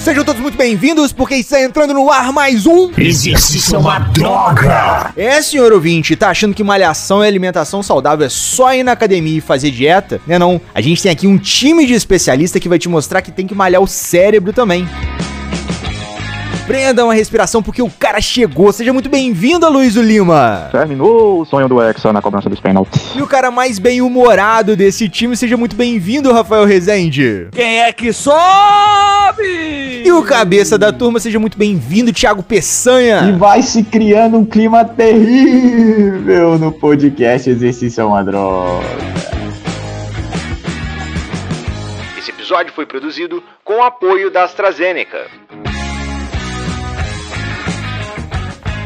Sejam todos muito bem-vindos, porque está entrando no ar mais um. Exercício é uma droga! É, senhor ouvinte, tá achando que malhação e alimentação saudável é só ir na academia e fazer dieta? Né não? A gente tem aqui um time de especialista que vai te mostrar que tem que malhar o cérebro também. Prenda uma respiração porque o cara chegou. Seja muito bem-vindo, Luiz Lima. Terminou o sonho do Hexa na cobrança dos pênaltis. E o cara mais bem-humorado desse time, seja muito bem-vindo, Rafael Rezende. Quem é que sobe? E o cabeça da turma, seja muito bem-vindo, Thiago Peçanha. E vai se criando um clima terrível no podcast Exercício é uma droga. Esse episódio foi produzido com o apoio da AstraZeneca.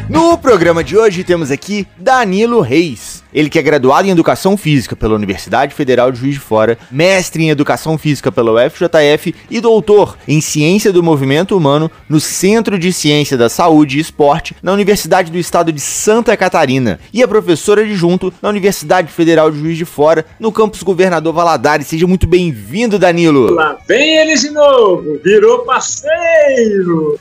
No programa de hoje temos aqui Danilo Reis. Ele que é graduado em Educação Física pela Universidade Federal de Juiz de Fora, mestre em Educação Física pela UFJF e doutor em Ciência do Movimento Humano no Centro de Ciência da Saúde e Esporte na Universidade do Estado de Santa Catarina e é professor adjunto na Universidade Federal de Juiz de Fora no campus Governador Valadares. Seja muito bem-vindo, Danilo. Lá vem ele de novo, virou parceiro.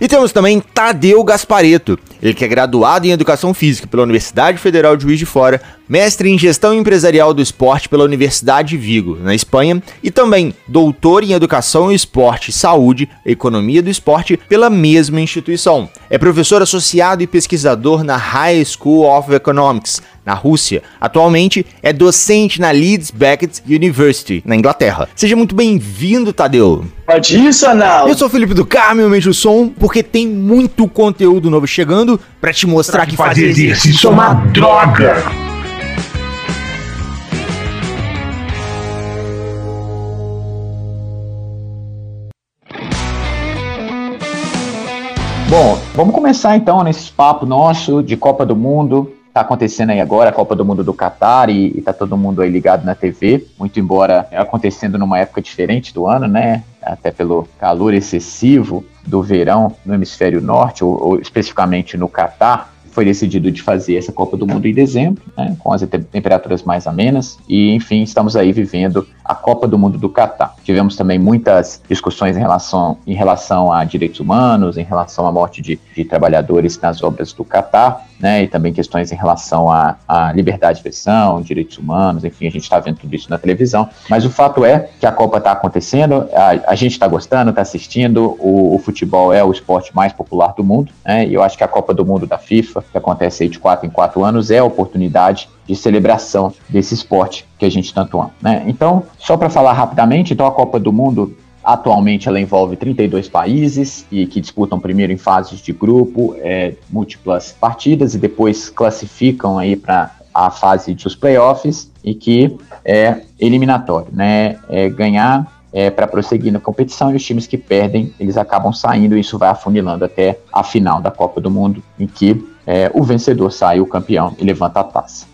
E temos também Tadeu Gaspareto, ele que é graduado em Educação Física pela Universidade Federal de Juiz de Fora, mestre em Gestão Empresarial do Esporte pela Universidade de Vigo, na Espanha, e também doutor em Educação e Esporte, Saúde e Economia do Esporte pela mesma instituição. É professor associado e pesquisador na High School of Economics, na Rússia. Atualmente é docente na Leeds Beckett University, na Inglaterra. Seja muito bem-vindo, Tadeu. Pode isso, Anal. Eu sou o Felipe do Carmo, aumente o som, porque tem muito conteúdo novo chegando para te mostrar que fazer exercício é uma droga! Bom, vamos começar então nesse papo nosso de Copa do Mundo. Tá acontecendo aí agora a Copa do Mundo do Catar e, e tá todo mundo aí ligado na TV, muito embora acontecendo numa época diferente do ano, né? Até pelo calor excessivo do verão no hemisfério norte, ou, ou especificamente no Catar foi decidido de fazer essa Copa do Mundo em dezembro, né, com as temperaturas mais amenas, e enfim, estamos aí vivendo a Copa do Mundo do Catar. Tivemos também muitas discussões em relação, em relação a direitos humanos, em relação à morte de, de trabalhadores nas obras do Catar, né, e também questões em relação à, à liberdade de expressão, direitos humanos, enfim, a gente está vendo tudo isso na televisão. Mas o fato é que a Copa está acontecendo, a, a gente está gostando, está assistindo, o, o, futebol é o esporte mais popular do mundo, né, e eu acho que a Copa do Mundo da FIFA, que acontece aí de quatro em quatro anos, é a oportunidade de celebração desse esporte que a gente tanto ama. Né? Então, só para falar rapidamente, então a Copa do Mundo Atualmente ela envolve 32 países e que disputam primeiro em fases de grupo, é, múltiplas partidas e depois classificam aí para a fase dos playoffs e que é eliminatório, né? É ganhar é, para prosseguir na competição e os times que perdem eles acabam saindo e isso vai afunilando até a final da Copa do Mundo em que é, o vencedor sai o campeão e levanta a taça.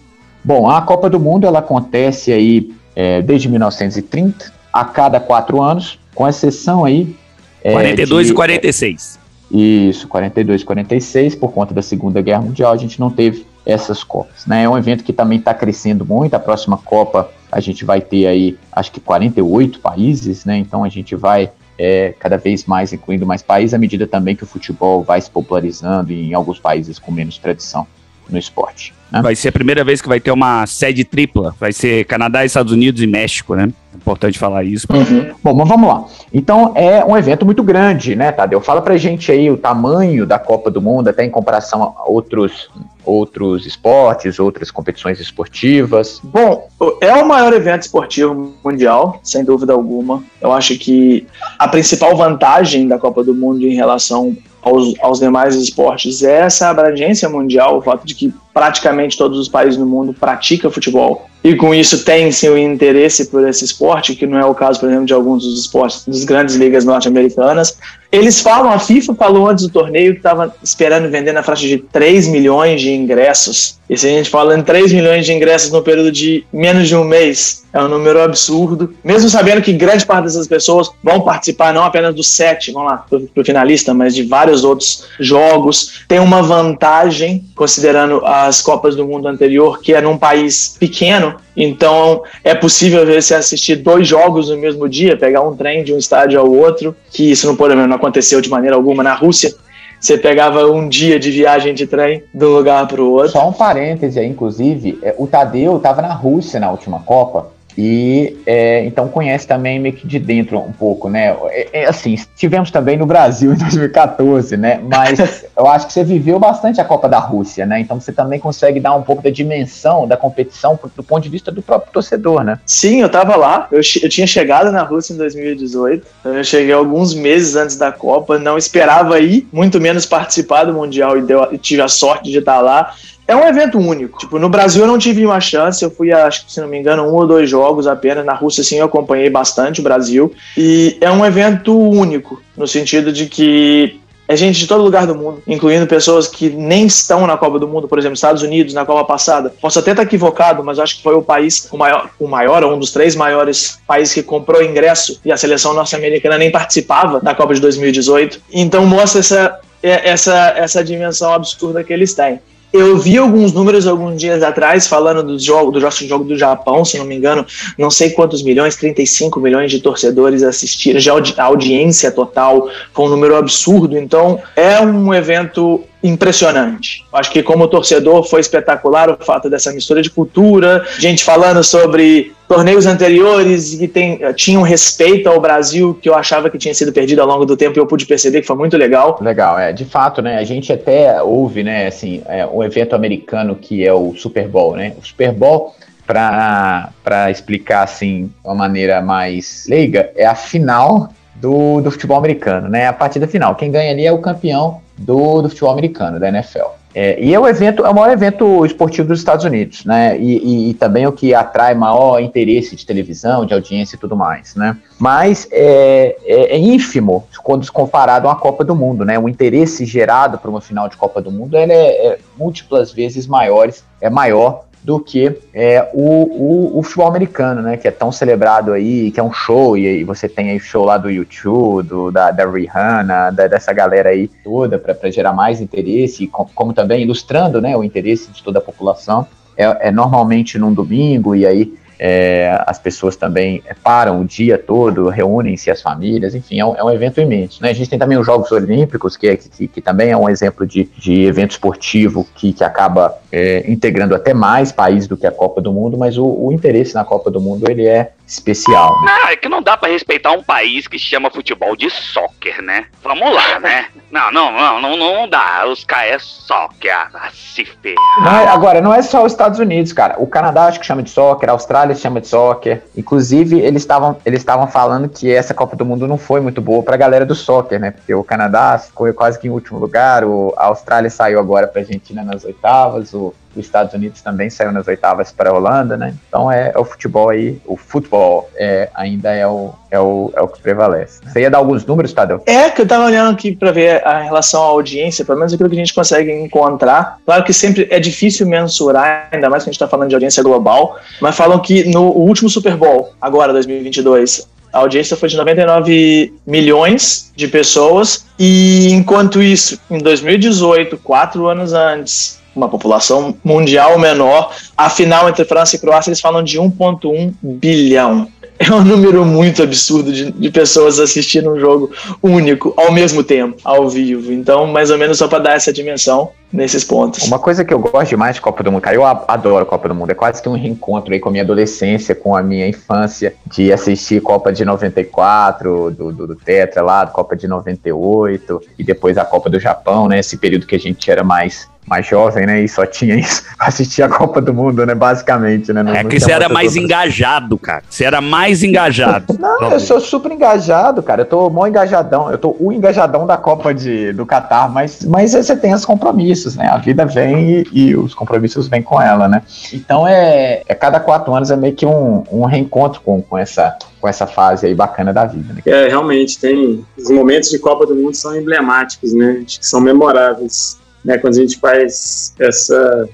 Bom, a Copa do Mundo ela acontece aí é, desde 1930 a cada quatro anos com exceção aí. É, 42 de, e 46. Isso, 42 e 46, por conta da Segunda Guerra Mundial, a gente não teve essas Copas. Né? É um evento que também está crescendo muito. A próxima Copa a gente vai ter aí, acho que 48 países, né? Então a gente vai é, cada vez mais incluindo mais países, à medida também que o futebol vai se popularizando em alguns países com menos tradição no esporte. Né? Vai ser a primeira vez que vai ter uma sede tripla. Vai ser Canadá, Estados Unidos e México, né? Importante falar isso. Uhum. Bom, mas vamos lá. Então é um evento muito grande, né, Tadeu? Fala pra gente aí o tamanho da Copa do Mundo, até em comparação a outros, outros esportes, outras competições esportivas. Bom, é o maior evento esportivo mundial, sem dúvida alguma. Eu acho que a principal vantagem da Copa do Mundo em relação aos, aos demais esportes é essa abrangência mundial, o fato de que praticamente todos os países do mundo praticam futebol e com isso tem seu interesse por esse esporte, que não é o caso, por exemplo, de alguns dos esportes das grandes ligas norte-americanas. Eles falam, a FIFA falou antes do torneio que estava esperando vender na faixa de 3 milhões de ingressos. E se a gente fala em 3 milhões de ingressos no período de menos de um mês, é um número absurdo. Mesmo sabendo que grande parte dessas pessoas vão participar não apenas do sete, vamos lá, pro, finalista, mas de vários outros jogos. Tem uma vantagem, considerando a das Copas do Mundo anterior, que é num país pequeno, então é possível você assistir dois jogos no mesmo dia, pegar um trem de um estádio ao outro, que isso não, pode, não aconteceu de maneira alguma na Rússia. Você pegava um dia de viagem de trem de um lugar para o outro. Só um parêntese aí, inclusive, é, o Tadeu estava na Rússia na última Copa e é, então conhece também meio que de dentro um pouco, né? É, é, assim, tivemos também no Brasil em 2014, né? Mas eu acho que você viveu bastante a Copa da Rússia, né? Então você também consegue dar um pouco da dimensão da competição do ponto de vista do próprio torcedor, né? Sim, eu tava lá. Eu, eu tinha chegado na Rússia em 2018. Então eu cheguei alguns meses antes da Copa, não esperava ir, muito menos participar do Mundial e, deu, e tive a sorte de estar lá é um evento único. Tipo, no Brasil eu não tive uma chance, eu fui, acho que se não me engano, um ou dois jogos apenas. Na Rússia, sim, eu acompanhei bastante o Brasil. E é um evento único, no sentido de que é gente de todo lugar do mundo, incluindo pessoas que nem estão na Copa do Mundo, por exemplo, Estados Unidos na Copa passada. Posso até estar equivocado, mas acho que foi o país o maior, o maior, ou um dos três maiores países que comprou ingresso e a seleção norte-americana nem participava da Copa de 2018. Então mostra essa, essa, essa dimensão absurda que eles têm. Eu vi alguns números alguns dias atrás falando do jogo, do jogo do Japão, se não me engano, não sei quantos milhões, 35 milhões de torcedores assistiram, já a audiência total foi um número absurdo. Então, é um evento impressionante. Acho que como torcedor foi espetacular o fato dessa mistura de cultura, gente falando sobre torneios anteriores que tem, tinham respeito ao Brasil que eu achava que tinha sido perdido ao longo do tempo e eu pude perceber que foi muito legal. Legal, é, de fato, né, a gente até ouve, né, assim, é, um evento americano que é o Super Bowl, né, o Super Bowl para explicar assim de uma maneira mais leiga, é a final do, do futebol americano, né? A partida final. Quem ganha ali é o campeão do, do futebol americano, da NFL. É, e é o evento, é o maior evento esportivo dos Estados Unidos, né? E, e, e, também o que atrai maior interesse de televisão, de audiência e tudo mais, né? Mas é, é, é ínfimo quando comparado a uma Copa do Mundo, né? O interesse gerado por uma final de Copa do Mundo ele é, é múltiplas vezes maiores, é maior do que é, o, o, o, futebol americano, né? Que é tão celebrado aí, que é um show, e aí você tem aí show lá do YouTube, do, da, da Rihanna, da, dessa galera aí toda, para gerar mais interesse, como, como, também ilustrando né, o interesse de toda a população. É, é normalmente num domingo, e aí é, as pessoas também param o dia todo, reúnem-se as famílias, enfim, é um, é um, evento imenso. Né? A gente tem também os Jogos Olímpicos, que, é, que, que também é um exemplo de, de evento esportivo que, que acaba é, integrando até mais países do que a Copa do Mundo, mas o, o interesse na Copa do Mundo ele é especial. Né? Não, é que não dá para respeitar um país que chama futebol de soccer, né? Vamos lá, né? Não, não, não, não, não dá. Os caras é soccer, ah, se ferrar. agora, não é só os Estados Unidos, cara. O Canadá acho que chama de soccer, a Austrália chama de soccer. Inclusive, eles estavam eles estavam falando que essa Copa do Mundo não foi muito boa pra galera do soccer, né? Porque o Canadá ficou quase que em último lugar, o, a Austrália saiu agora pra Argentina nas oitavas, o, os Estados Unidos também saiu nas oitavas para a Holanda, né? Então é, é, o futebol aí, o futebol é, ainda é o, é, o, é o que prevalece. Né? Você ia dar alguns números, Tadeu? É, que eu tava olhando aqui para ver a relação à audiência, pelo menos aquilo que a gente consegue encontrar. Claro que sempre é difícil mensurar, ainda mais que a gente está falando de audiência global, mas falam que no último Super Bowl, agora 2022, a audiência foi de 99 milhões de pessoas, e enquanto isso, em 2018, quatro anos antes, uma população mundial menor. A final entre França e Croácia, eles falam de 1,1 bilhão. É um número muito absurdo de, de, pessoas assistindo um jogo único ao mesmo tempo, ao vivo. Então, mais ou menos só para dar essa dimensão nesses pontos. Uma coisa que eu gosto demais de Copa do Mundo, cara, eu adoro Copa do Mundo. É quase que um reencontro aí com a minha adolescência, com a minha infância, de assistir Copa de 94, do, do, do Tetra lá, Copa de 98, e depois a Copa do Japão, né? Esse período que a gente era mais mais jovem, né? E só tinha isso. Assistir a Copa do Mundo, né? Basicamente, né? Não, é que você era mais engajado, cara. Você era mais engajado. Não, eu sou super engajado, cara. Eu tô mó engajadão. Eu tô o engajadão da Copa de, do Catar, mas, mas você tem os compromissos, né? A vida vem e, e, os compromissos vêm com ela, né? Então é, é cada quatro anos é meio que um, um reencontro com, com essa com essa fase aí bacana da vida. Né? É, realmente, tem. Os momentos de Copa do Mundo são emblemáticos, né? Acho que são memoráveis né, quando a gente faz essa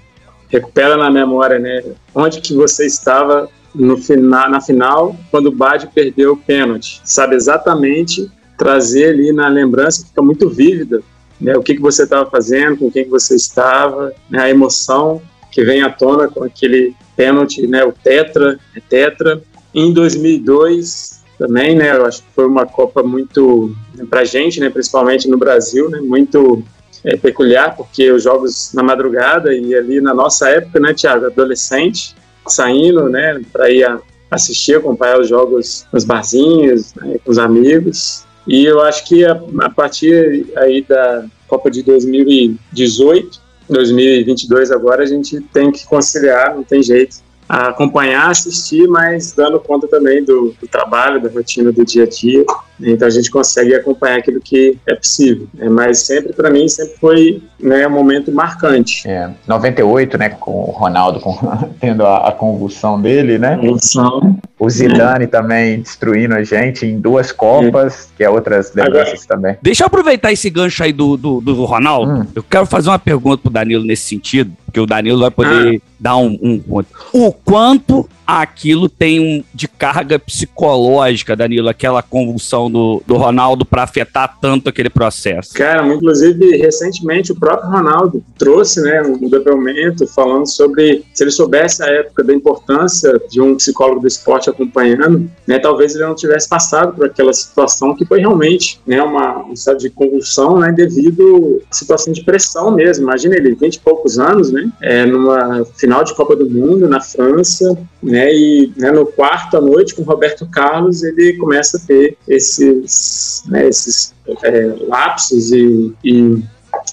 recupera na memória, né, onde que você estava no final, na final quando o Bad perdeu o pênalti, sabe exatamente trazer ali na lembrança fica muito vívida né, o que, que você estava fazendo, com quem que você estava, né, a emoção que vem à tona com aquele pênalti, né, o tetra, é tetra. Em 2002 também, né, eu acho que foi uma Copa muito, né, para gente, né, principalmente no Brasil, né, muito é, peculiar, porque os jogos na madrugada e ali na nossa época, né, Thiago, adolescente, saindo, né, para ir assistir, acompanhar os jogos nos barzinhos, né, com os amigos. E eu acho que a, a partir aí da Copa de 2018, 2022 agora, a gente tem que conciliar, não tem jeito acompanhar, assistir, mas dando conta também do, do, trabalho, da rotina do dia a dia. Então a gente consegue acompanhar aquilo que é possível. Né? Mas sempre, para mim, sempre foi né, um momento marcante. É, 98, né, com o Ronaldo com, tendo a, a, convulsão dele, né? Convulsão. O Zidane é. também destruindo a gente em duas Copas, é. que é outras lembranças também. Deixa eu aproveitar esse gancho aí do, do, do Ronaldo. Hum. Eu quero fazer uma pergunta pro Danilo nesse sentido, porque o Danilo vai poder ah. dar um, um ponto. O quanto aquilo tem um, de carga psicológica, Danilo, aquela convulsão do, do Ronaldo para afetar tanto aquele processo? Cara, inclusive, recentemente o próprio Ronaldo trouxe né, um depoimento falando sobre se ele soubesse a época da importância de um psicólogo do esporte acompanhando, né, talvez ele não tivesse passado por aquela situação que foi realmente né, uma, um estado de convulsão né, devido à situação de pressão mesmo. Imagina ele, 20 e poucos anos, né, é, numa final de Copa do Mundo na França, né, e né, no quarto à noite com Roberto Carlos ele começa a ter esses, né, esses é, lapsos e, e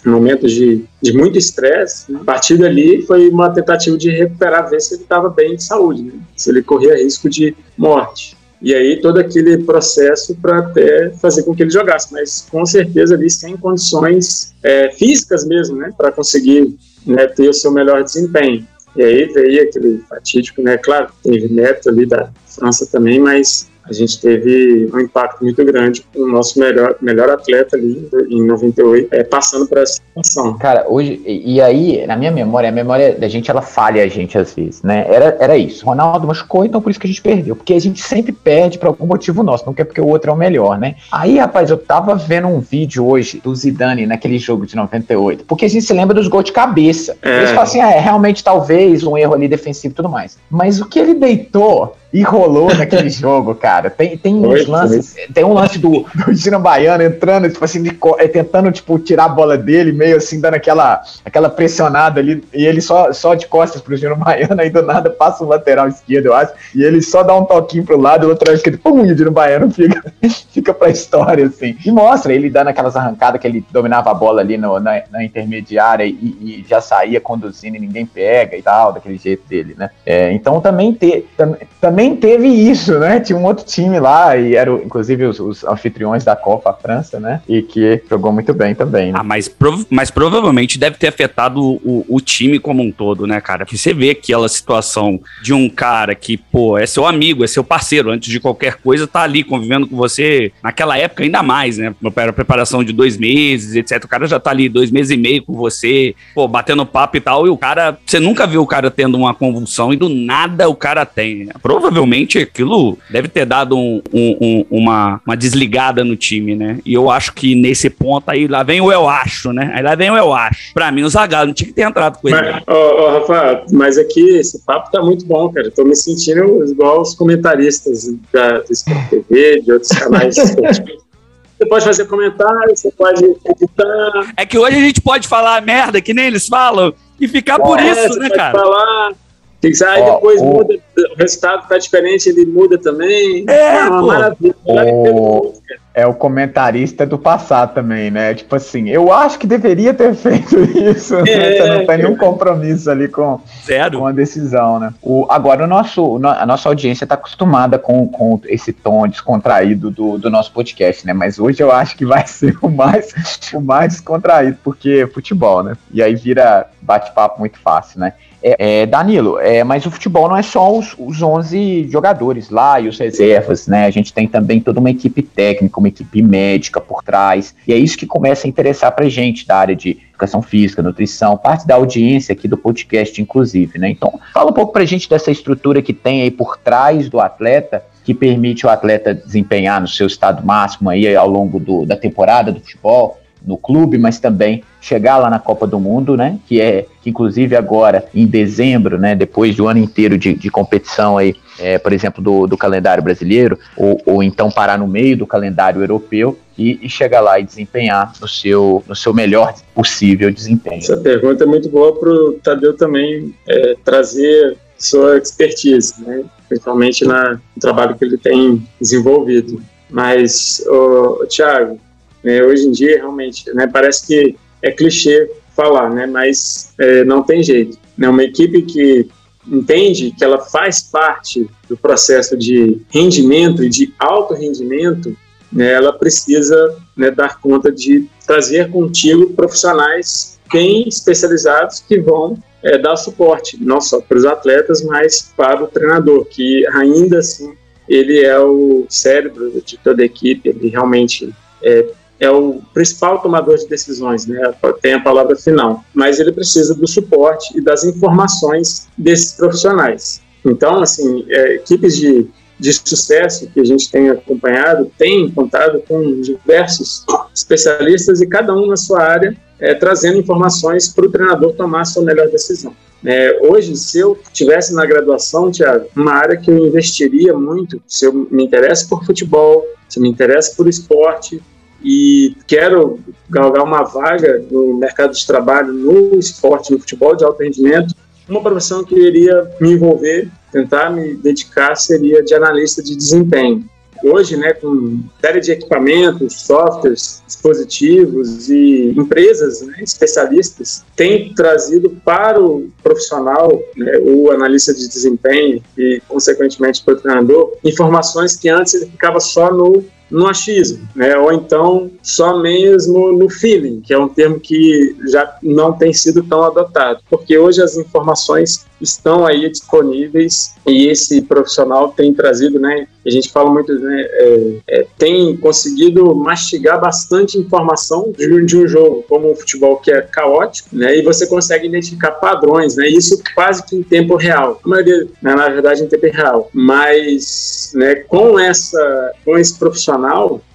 momentos de, de muito estresse. Né? A partir dali foi uma tentativa de recuperar, ver se ele estava bem de saúde, né? se ele corria risco de morte. E aí todo aquele processo para até fazer com que ele jogasse, mas com certeza ali sem condições é, físicas mesmo, né, para conseguir né, ter o seu melhor desempenho. E aí veio aquele fatídico, né? Claro, teve neto ali da França também, mas a gente teve um impacto muito grande com o nosso melhor, melhor atleta ali em 98, é, passando por essa situação. Cara, hoje, e aí, na minha memória, a memória da gente, ela falha a gente às vezes, né? Era, era isso. Ronaldo machucou, então por isso que a gente perdeu. Porque a gente sempre perde por algum motivo nosso, não quer porque o outro é o melhor, né? Aí, rapaz, eu tava vendo um vídeo hoje do Zidane naquele jogo de 98, porque a gente se lembra dos gols de cabeça. É. Eles falam assim, ah, é realmente talvez um erro ali defensivo e tudo mais. Mas o que ele deitou e rolou naquele jogo, cara. Tem, tem uns lances. Tem um lance do, do Gino Baiano entrando, tipo assim, de, é, tentando, tipo, tirar a bola dele, meio assim, dando aquela, aquela pressionada ali. E ele só, só de costas pro Gino Baiano, aí do nada passa o lateral esquerdo, eu acho. E ele só dá um toquinho pro lado, o lateral esquerdo, pum, e o Gino Baiano fica, fica pra história, assim. E mostra ele dando aquelas arrancadas que ele dominava a bola ali no, na, na intermediária e, e, já saía conduzindo e ninguém pega e tal, daquele jeito dele, né? É, então também ter. Tam, também teve isso, né? Tinha um outro time lá, e eram inclusive os, os anfitriões da Copa, França, né? E que jogou muito bem também. Né? Ah, mas, prov mas provavelmente deve ter afetado o, o, time como um todo, né, cara? Porque você vê aquela situação de um cara que, pô, é seu amigo, é seu parceiro, antes de qualquer coisa, tá ali convivendo com você, naquela época ainda mais, né? Era preparação de dois meses, etc. O cara já tá ali dois meses e meio com você, pô, batendo papo e tal, e o cara, você nunca viu o cara tendo uma convulsão e do nada o cara tem. Provavelmente provavelmente aquilo deve ter dado um, um, um, uma, uma desligada no time, né? E eu acho que nesse ponto aí, lá vem o eu acho, né? Aí lá vem o eu acho. Pra mim, o Zagallo não tinha que ter entrado com ele. Mas, oh, Rafa, mas aqui esse papo tá muito bom, cara. tô me sentindo igual os comentaristas da, do Sport TV, de outros canais Você pode fazer comentário, você pode editar. É que hoje a gente pode falar merda, que nem eles falam, e ficar por é, isso, né, cara? Falar, tem que sair, depois o... muda, o resultado tá diferente, ele muda também. É, uma maravilha. O... É o comentarista do passado também, né? Tipo assim, eu acho que deveria ter feito isso. Né? É, né? Você não tem nenhum compromisso ali com, Zero. com a decisão, né? O, agora, o nosso, a nossa audiência está acostumada com, com esse tom descontraído do, do nosso podcast, né? Mas hoje eu acho que vai ser o mais, o mais descontraído, porque é futebol, né? E aí vira bate-papo muito fácil, né? É, é, Danilo, é, mas o futebol não é só os, os 11 jogadores lá e os reservas, né? A gente tem também toda uma equipe técnica, uma equipe médica por trás, e é isso que começa a interessar pra gente da área de educação física, nutrição, parte da audiência aqui do podcast, inclusive, né? Então, fala um pouco pra gente dessa estrutura que tem aí por trás do atleta, que permite o atleta desempenhar no seu estado máximo aí ao longo do, da temporada do futebol, no clube, mas também chegar lá na Copa do Mundo, né? Que é que inclusive agora em dezembro, né? Depois de um ano inteiro de, de competição aí, é, por exemplo, do, do calendário brasileiro, ou, ou então parar no meio do calendário europeu e, e chegar lá e desempenhar no seu, no seu melhor possível desempenho. Essa pergunta é muito boa para o Tadeu também é, trazer sua expertise, né? principalmente na, no trabalho que ele tem desenvolvido. Mas, o Thiago, né, hoje em dia realmente né, parece que é clichê falar, né, mas é, não tem jeito. Né, uma equipe que entende que ela faz parte do processo de rendimento e de alto rendimento, né, ela precisa né, dar conta de trazer contigo profissionais bem especializados que vão é, dar suporte, não só para os atletas, mas para o treinador, que ainda assim ele é o cérebro de toda a equipe, ele realmente é, é o principal tomador de decisões, né? tem a palavra final, mas ele precisa do suporte e das informações desses profissionais. Então, assim, é, equipes de, de sucesso que a gente tem acompanhado têm contado com diversos especialistas e cada um na sua área é, trazendo informações para o treinador tomar a sua melhor decisão. É, hoje, se eu tivesse na graduação, Tiago, uma área que eu investiria muito, se eu me interesso por futebol, se eu me interesso por esporte e quero galgar uma vaga no mercado de trabalho no esporte, no futebol de alto rendimento, uma profissão que eu iria me envolver, tentar me dedicar, seria de analista de desempenho. Hoje, né, com série de equipamentos, softwares, dispositivos e empresas né, especialistas, tem trazido para o profissional, né, o analista de desempenho e, consequentemente, para o treinador, informações que antes ele ficava só no no achismo, né? ou então só mesmo no feeling, que é um termo que já não tem sido tão adotado, porque hoje as informações estão aí disponíveis e esse profissional tem trazido, né? A gente fala muito, né? É, é, tem conseguido mastigar bastante informação de, de, um jogo, como o futebol que é caótico, né? E você consegue identificar padrões, né? Isso quase que em tempo real, a maioria, né, na verdade, em tempo real. Mas, né? Com essa, com esse profissional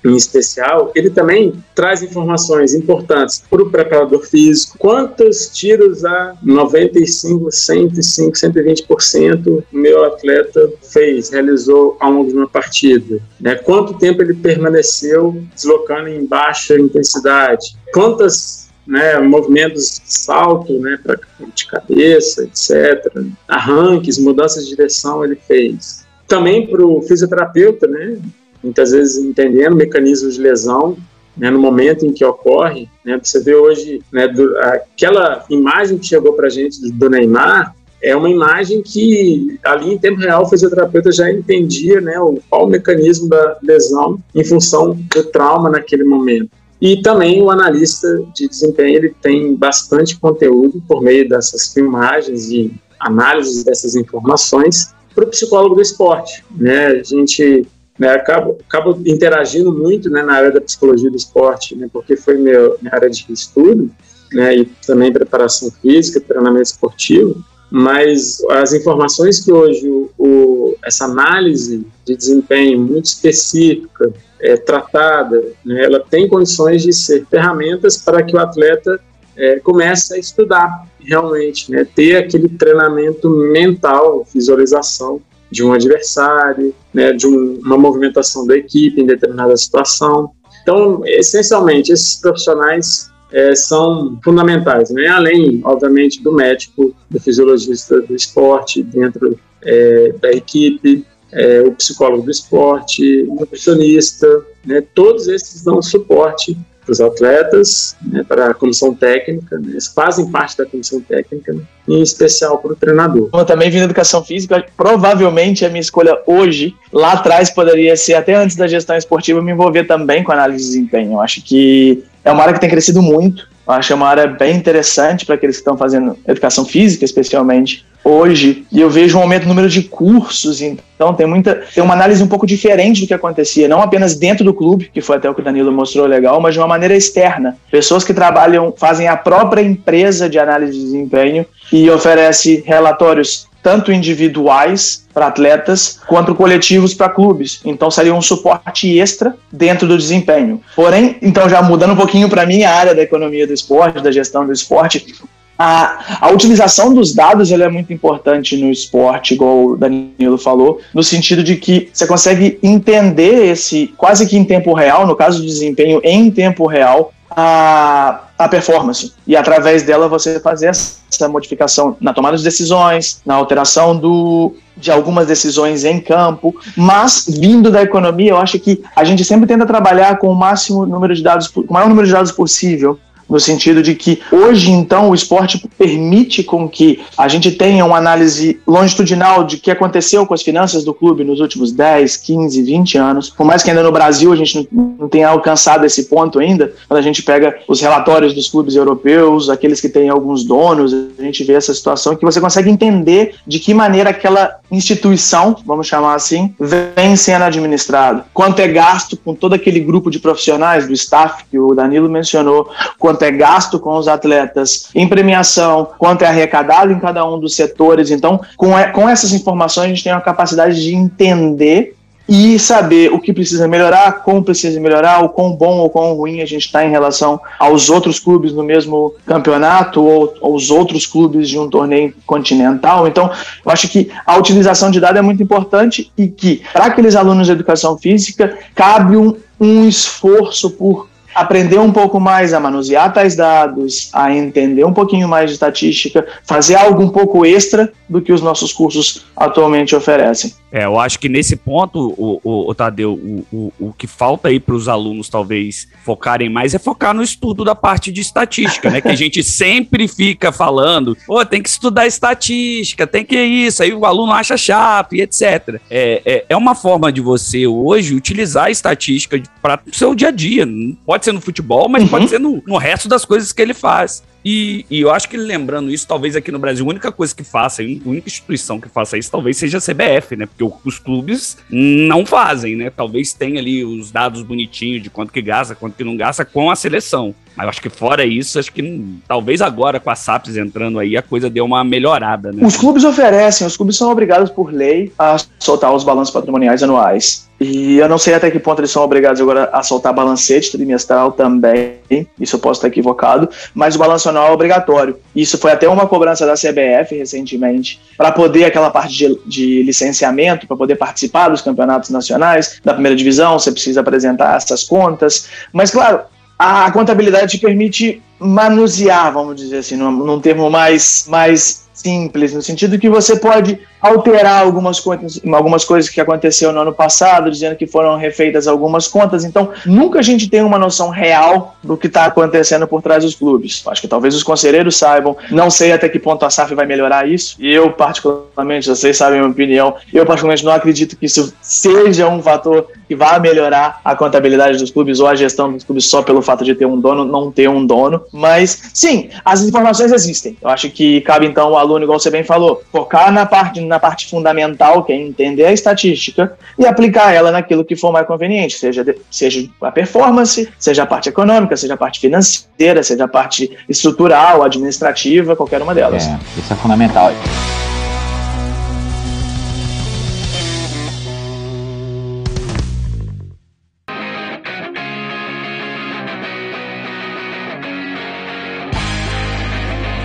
em especial, ele também traz informações importantes para o preparador físico. Quantos tiros a 95, 105, 120% o meu atleta fez, realizou ao longo de uma partida? Né? Quanto tempo ele permaneceu deslocando em baixa intensidade? Quantas né, movimentos de salto, né, para de cabeça, etc. Arranques, mudanças de direção ele fez. Também para o fisioterapeuta, né, muitas vezes entendendo mecanismos de lesão, né, no momento em que ocorre. Né, você vê hoje né, do, aquela imagem que chegou para a gente do Neymar, é uma imagem que ali em tempo real o fisioterapeuta já entendia né, o, qual o mecanismo da lesão em função do trauma naquele momento. E também o analista de desempenho ele tem bastante conteúdo por meio dessas filmagens e análises dessas informações para o psicólogo do esporte. Né? A gente né, acabo, acabo interagindo muito né, na área da psicologia do esporte, né, porque foi meu, minha área de estudo, né, e também preparação física, treinamento esportivo, mas as informações que hoje o, o, essa análise de desempenho muito específica é tratada, né, ela tem condições de ser ferramentas para que o atleta é, comece a estudar realmente, né, ter aquele treinamento mental, visualização de um adversário, né, de um, uma movimentação da equipe em determinada situação. Então, essencialmente, esses profissionais é, são fundamentais, né? além, obviamente, do médico, do fisiologista do esporte dentro é, da equipe, é, o psicólogo do esporte, o nutricionista, né? todos esses dão suporte para os atletas, né, para a comissão técnica, né, eles fazem parte da comissão técnica, né, em especial para o treinador. Eu também vim da educação física, provavelmente a minha escolha hoje, lá atrás poderia ser, até antes da gestão esportiva, me envolver também com análise de desempenho. Eu acho que é uma área que tem crescido muito, eu acho que é uma área bem interessante para aqueles que estão fazendo educação física, especialmente hoje. E eu vejo um aumento no número de cursos, então tem muita tem uma análise um pouco diferente do que acontecia, não apenas dentro do clube, que foi até o que o Danilo mostrou legal, mas de uma maneira externa. Pessoas que trabalham, fazem a própria empresa de análise de desempenho e oferece relatórios tanto individuais para atletas quanto coletivos para clubes. Então seria um suporte extra dentro do desempenho. Porém, então já mudando um pouquinho para minha área da economia do esporte, da gestão do esporte, a, a utilização dos dados é muito importante no esporte, igual o Danilo falou, no sentido de que você consegue entender esse quase que em tempo real, no caso do desempenho em tempo real, a, a performance. E através dela você fazer essa modificação na tomada de decisões, na alteração do, de algumas decisões em campo, mas vindo da economia, eu acho que a gente sempre tenta trabalhar com o máximo número de dados, com o maior número de dados possível no sentido de que hoje então o esporte permite com que a gente tenha uma análise longitudinal de que aconteceu com as finanças do clube nos últimos 10, 15, 20 anos. Por mais que ainda no Brasil a gente não tenha alcançado esse ponto ainda, quando a gente pega os relatórios dos clubes europeus, aqueles que têm alguns donos, a gente vê essa situação que você consegue entender de que maneira aquela instituição, vamos chamar assim, vem sendo administrado. Quanto é gasto com todo aquele grupo de profissionais do staff que o Danilo mencionou, quanto quanto é gasto com os atletas em premiação, quanto é arrecadado em cada um dos setores. Então, com, com essas informações, a gente tem uma capacidade de entender e saber o que precisa melhorar, como precisa melhorar, o quão bom ou quão ruim a gente está em relação aos outros clubes no mesmo campeonato ou aos outros clubes de um torneio continental. Então, eu acho que a utilização de dados é muito importante e que, para aqueles alunos de educação física, cabe um, um esforço por aprender um pouco mais a manusear tais dados, a entender um pouquinho mais de estatística, fazer algo um pouco extra do que os nossos cursos atualmente oferecem. É, eu acho que nesse ponto, o, o, o Tadeu, o, o, o que falta aí para os alunos talvez focarem mais é focar no estudo da parte de estatística, né? Que a gente sempre fica falando, pô, tem que estudar estatística, tem que isso, aí o aluno acha chato e etc. É, é, é uma forma de você hoje utilizar a estatística para o seu dia a dia. Pode ser no futebol, mas uhum. pode ser no, no resto das coisas que ele faz. E, e, eu acho que lembrando isso, talvez aqui no Brasil, a única coisa que faça, a única instituição que faça isso, talvez seja a CBF, né? Porque os clubes não fazem, né? Talvez tenha ali os dados bonitinhos de quanto que gasta, quanto que não gasta com a seleção. Mas eu acho que fora isso, acho que talvez agora com a SAPS entrando aí, a coisa deu uma melhorada, né? Os clubes oferecem, os clubes são obrigados por lei a soltar os balanços patrimoniais anuais. E eu não sei até que ponto eles são obrigados agora a soltar balancete trimestral também, isso eu posso estar equivocado, mas o balanço anual é obrigatório. Isso foi até uma cobrança da CBF recentemente, para poder aquela parte de, de licenciamento, para poder participar dos campeonatos nacionais, da primeira divisão, você precisa apresentar essas contas. Mas, claro, a contabilidade te permite manusear, vamos dizer assim, num, num termo mais, mais simples, no sentido que você pode alterar algumas coisas, algumas coisas que aconteceu no ano passado, dizendo que foram refeitas algumas contas. Então, nunca a gente tem uma noção real do que está acontecendo por trás dos clubes. Acho que talvez os conselheiros saibam. Não sei até que ponto a SAF vai melhorar isso. E eu, particularmente, vocês sabem a minha opinião, eu, particularmente, não acredito que isso seja um fator que vá melhorar a contabilidade dos clubes ou a gestão dos clubes só pelo fato de ter um dono, não ter um dono. Mas, sim, as informações existem. Eu acho que cabe, então, o aluno, igual você bem falou, focar na parte na parte fundamental, que é entender a estatística, e aplicar ela naquilo que for mais conveniente, seja, seja a performance, seja a parte econômica, seja a parte financeira, seja a parte estrutural, administrativa, qualquer uma delas. É, isso é fundamental.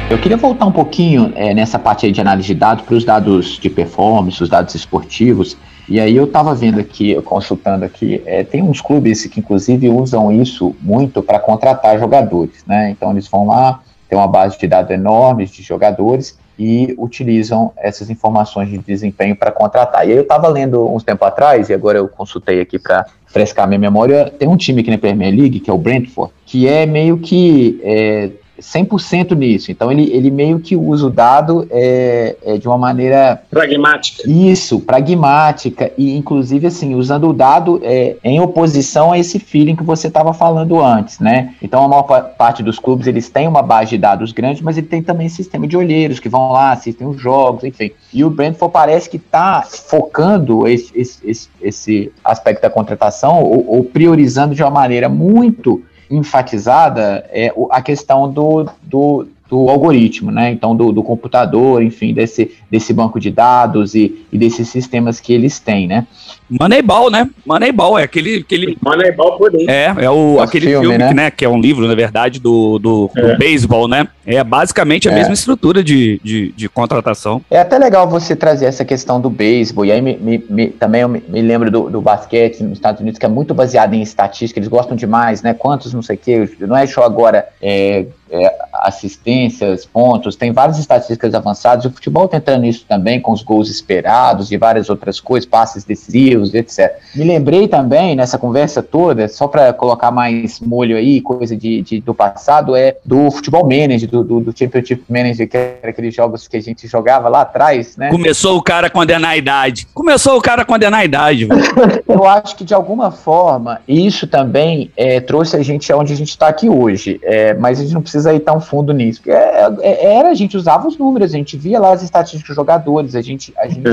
Eu queria voltar um pouquinho é, nessa parte de análise de dados para os dados de performance, os dados esportivos. E aí eu estava vendo aqui, consultando aqui, é, tem uns clubes que inclusive usam isso muito para contratar jogadores, né? Então eles vão lá, tem uma base de dados enorme de jogadores e utilizam essas informações de desempenho para contratar. E aí eu estava lendo uns tempo atrás, e agora eu consultei aqui para frescar minha memória, tem um time aqui na Premier League, que é o Brentford, que é meio que é, 100% nisso. Então, ele, ele meio que usa o dado é, é, de uma maneira... Pragmática. Isso, pragmática. E, inclusive, assim, usando o dado é, em oposição a esse feeling que você estava falando antes, né? Então, a maior parte dos clubes, eles têm uma base de dados grande, mas ele tem também sistema de olheiros que vão lá, assistem os jogos, enfim. E o Brentford parece que está focando esse, esse, esse, aspecto da contratação ou, ou priorizando de uma maneira muito enfatizada é a questão do, do do algoritmo, né? Então, do, do computador, enfim, desse, desse banco de dados e, e desses sistemas que eles têm, né? Moneyball, né? Moneyball, é aquele. aquele Moneyball por aí. é, é o, É aquele filme, filme, né? que, né? Que é um livro, na verdade, do, do, do É. beisebol, né? É basicamente a É. mesma estrutura de, de, de contratação. É até legal você trazer essa questão do beisebol, e aí me, me- me- também eu me, me lembro do, do basquete nos Estados Unidos, que é muito baseado em estatística, eles gostam demais, né? Quantos, não sei o quê, não é só agora é, é, assistências, pontos, tem várias estatísticas avançadas, o futebol tá entrando nisso também, com os gols esperados e várias outras coisas, passes decisivos, etc. Me lembrei também, nessa conversa toda, só para colocar mais molho aí, coisa de, de- do passado, é do futebol manager, do, do, do Championship Manager, que era aqueles jogos que a gente jogava lá atrás, né? Começou o cara a condenar a idade. Começou o cara a condenar a idade, velho. Eu acho que de alguma forma isso também é, trouxe a gente aonde a gente está aqui hoje, É, mas a gente não precisa ir tão fundo nisso. porque é- é- era, a gente usava os números, a gente via lá as estatísticas dos jogadores, a gente. A gente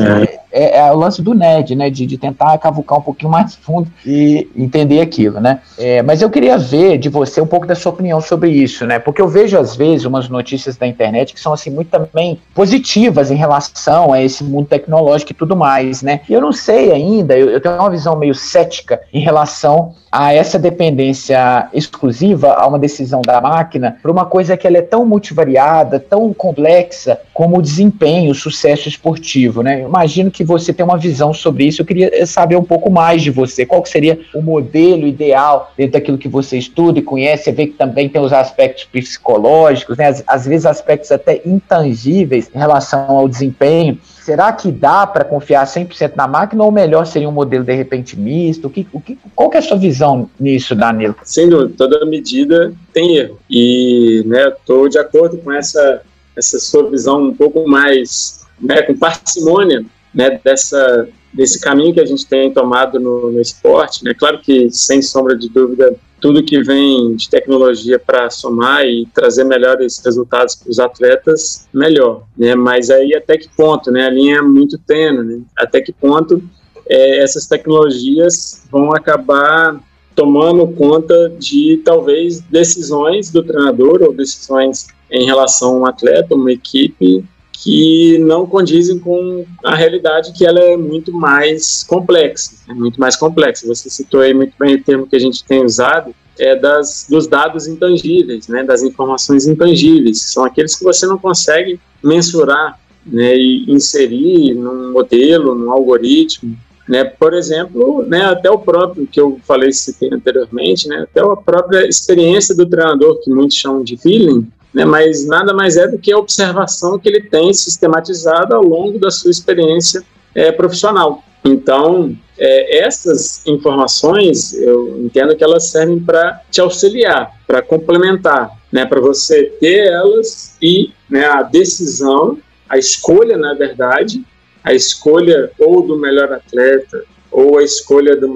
é, é o lance do nerd, né? De, de tentar cavucar um pouquinho mais fundo e entender aquilo, né? É, mas eu queria ver de você um pouco da sua opinião sobre isso, né? Porque eu vejo, às vezes, umas notícias da internet que são, assim, muito também positivas em relação a esse mundo tecnológico e tudo mais, né? E eu não sei ainda, eu, eu tenho uma visão meio cética em relação a essa dependência exclusiva a uma decisão da máquina por uma coisa que ela é tão multivariada, tão complexa como o desempenho, o sucesso esportivo, né? Eu imagino que você tem uma visão sobre isso. Eu queria saber um pouco mais de você. Qual seria o modelo ideal dentro daquilo que você estuda e conhece? Você vê que também tem os aspectos psicológicos, né? Às, às vezes aspectos até intangíveis em relação ao desempenho. Será que dá para confiar 100% na máquina ou melhor seria um modelo de repente misto? O que, o que, qual que é a sua visão nisso, Danilo? Sem dúvida, toda medida tem erro. E né, estou de acordo com essa, essa sua visão um pouco mais né, com parcimônia né, dessa, desse caminho que a gente tem tomado no, no esporte. Né? Claro que, sem sombra de dúvida, tudo que vem de tecnologia para somar e trazer melhores resultados para os atletas, melhor. Né? Mas aí até que ponto? Né? A linha é muito tênue. Né? Até que ponto é, essas tecnologias vão acabar tomando conta de talvez decisões do treinador ou decisões em relação a um atleta, uma equipe que não condizem com a realidade que ela é muito mais complexa, é muito mais complexa. Você citou aí muito bem o termo que a gente tem usado, é das dos dados intangíveis, né, das informações intangíveis, são aqueles que você não consegue mensurar, né, e inserir num modelo, num algoritmo, né, por exemplo, né, até o próprio que eu falei citei anteriormente, né, até a própria experiência do treinador que muitos chamam de feeling, né, mas nada mais é do que a observação que ele tem sistematizada ao longo da sua experiência é, profissional. Então, é, essas informações, eu entendo que elas servem para te auxiliar, para complementar, né, para você ter elas e né, a decisão, a escolha, na verdade, a escolha ou do melhor atleta, ou a escolha da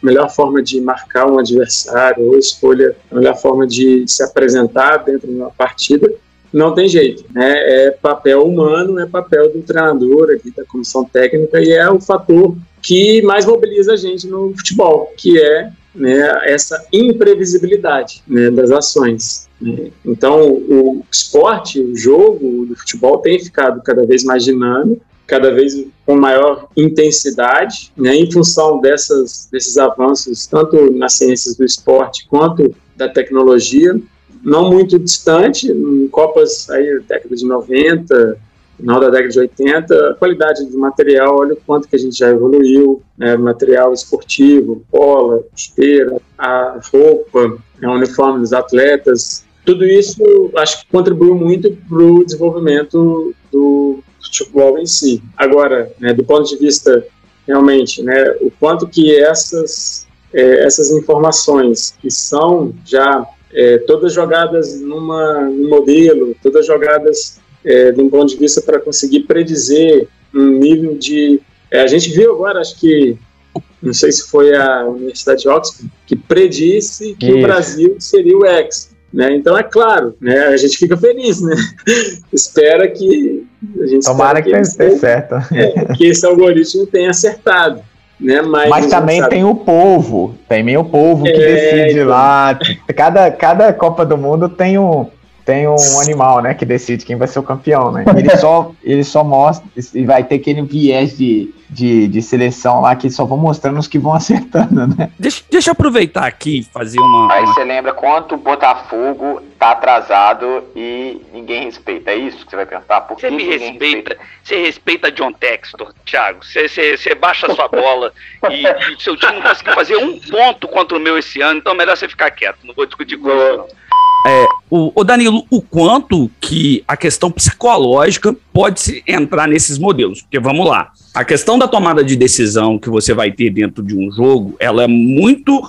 melhor forma de marcar um adversário, ou a escolha da melhor forma de se apresentar dentro de uma partida, não tem jeito, né? É papel humano, é papel do treinador aqui da comissão técnica e é o fator que mais mobiliza a gente no futebol, que é né, essa imprevisibilidade né, das ações. Né? Então, o esporte, o jogo do futebol tem ficado cada vez mais dinâmico, cada vez com maior intensidade, né, em função dessas, desses avanços, tanto nas ciências do esporte quanto da tecnologia, não muito distante, em Copas aí, década de 90, final da década de 80, a qualidade do material, olha o quanto que a gente já evoluiu, né, material esportivo, bola, esteira, a roupa, né, o uniforme dos atletas, tudo isso acho que contribuiu muito para o desenvolvimento do futebol em si. Agora, né, do ponto de vista realmente, né, o quanto que essas é, essas informações que são já é, todas jogadas numa, num modelo, todas jogadas é, de um ponto de vista para conseguir predizer um nível de. É, a gente viu agora, acho que, não sei se foi a Universidade de Oxford, que predisse que Isso. o Brasil seria o ex. Né? Então, é claro, né? a gente fica feliz, né? espera que. A gente Tomara que espera esteja certo. é, que esse algoritmo tenha acertado. Né? Mas, Mas também sabe, tem o povo, tem o povo que É, decide então. lá. Cada, cada Copa do Mundo tem um, tem um animal, né, que decide quem vai ser o campeão, né? Ele só, ele só mostra e vai ter aquele viés de, de, de seleção lá que só vão mostrando os que vão acertando, né? Deixa, deixa eu aproveitar aqui e fazer uma. Aí você lembra quanto o Botafogo tá atrasado e ninguém respeita. É isso que você vai perguntar? Por Você que me respeita, você respeita John Textor, Thiago. Você, você, você baixa a sua bola e, e seu time não conseguiu fazer um ponto contra o meu esse ano, então é melhor você ficar quieto. Não vou discutir com você, não. O, o Danilo, o quanto que a questão psicológica pode se entrar nesses modelos? Porque vamos lá. A questão da tomada de decisão que você vai ter dentro de um jogo, ela é muito,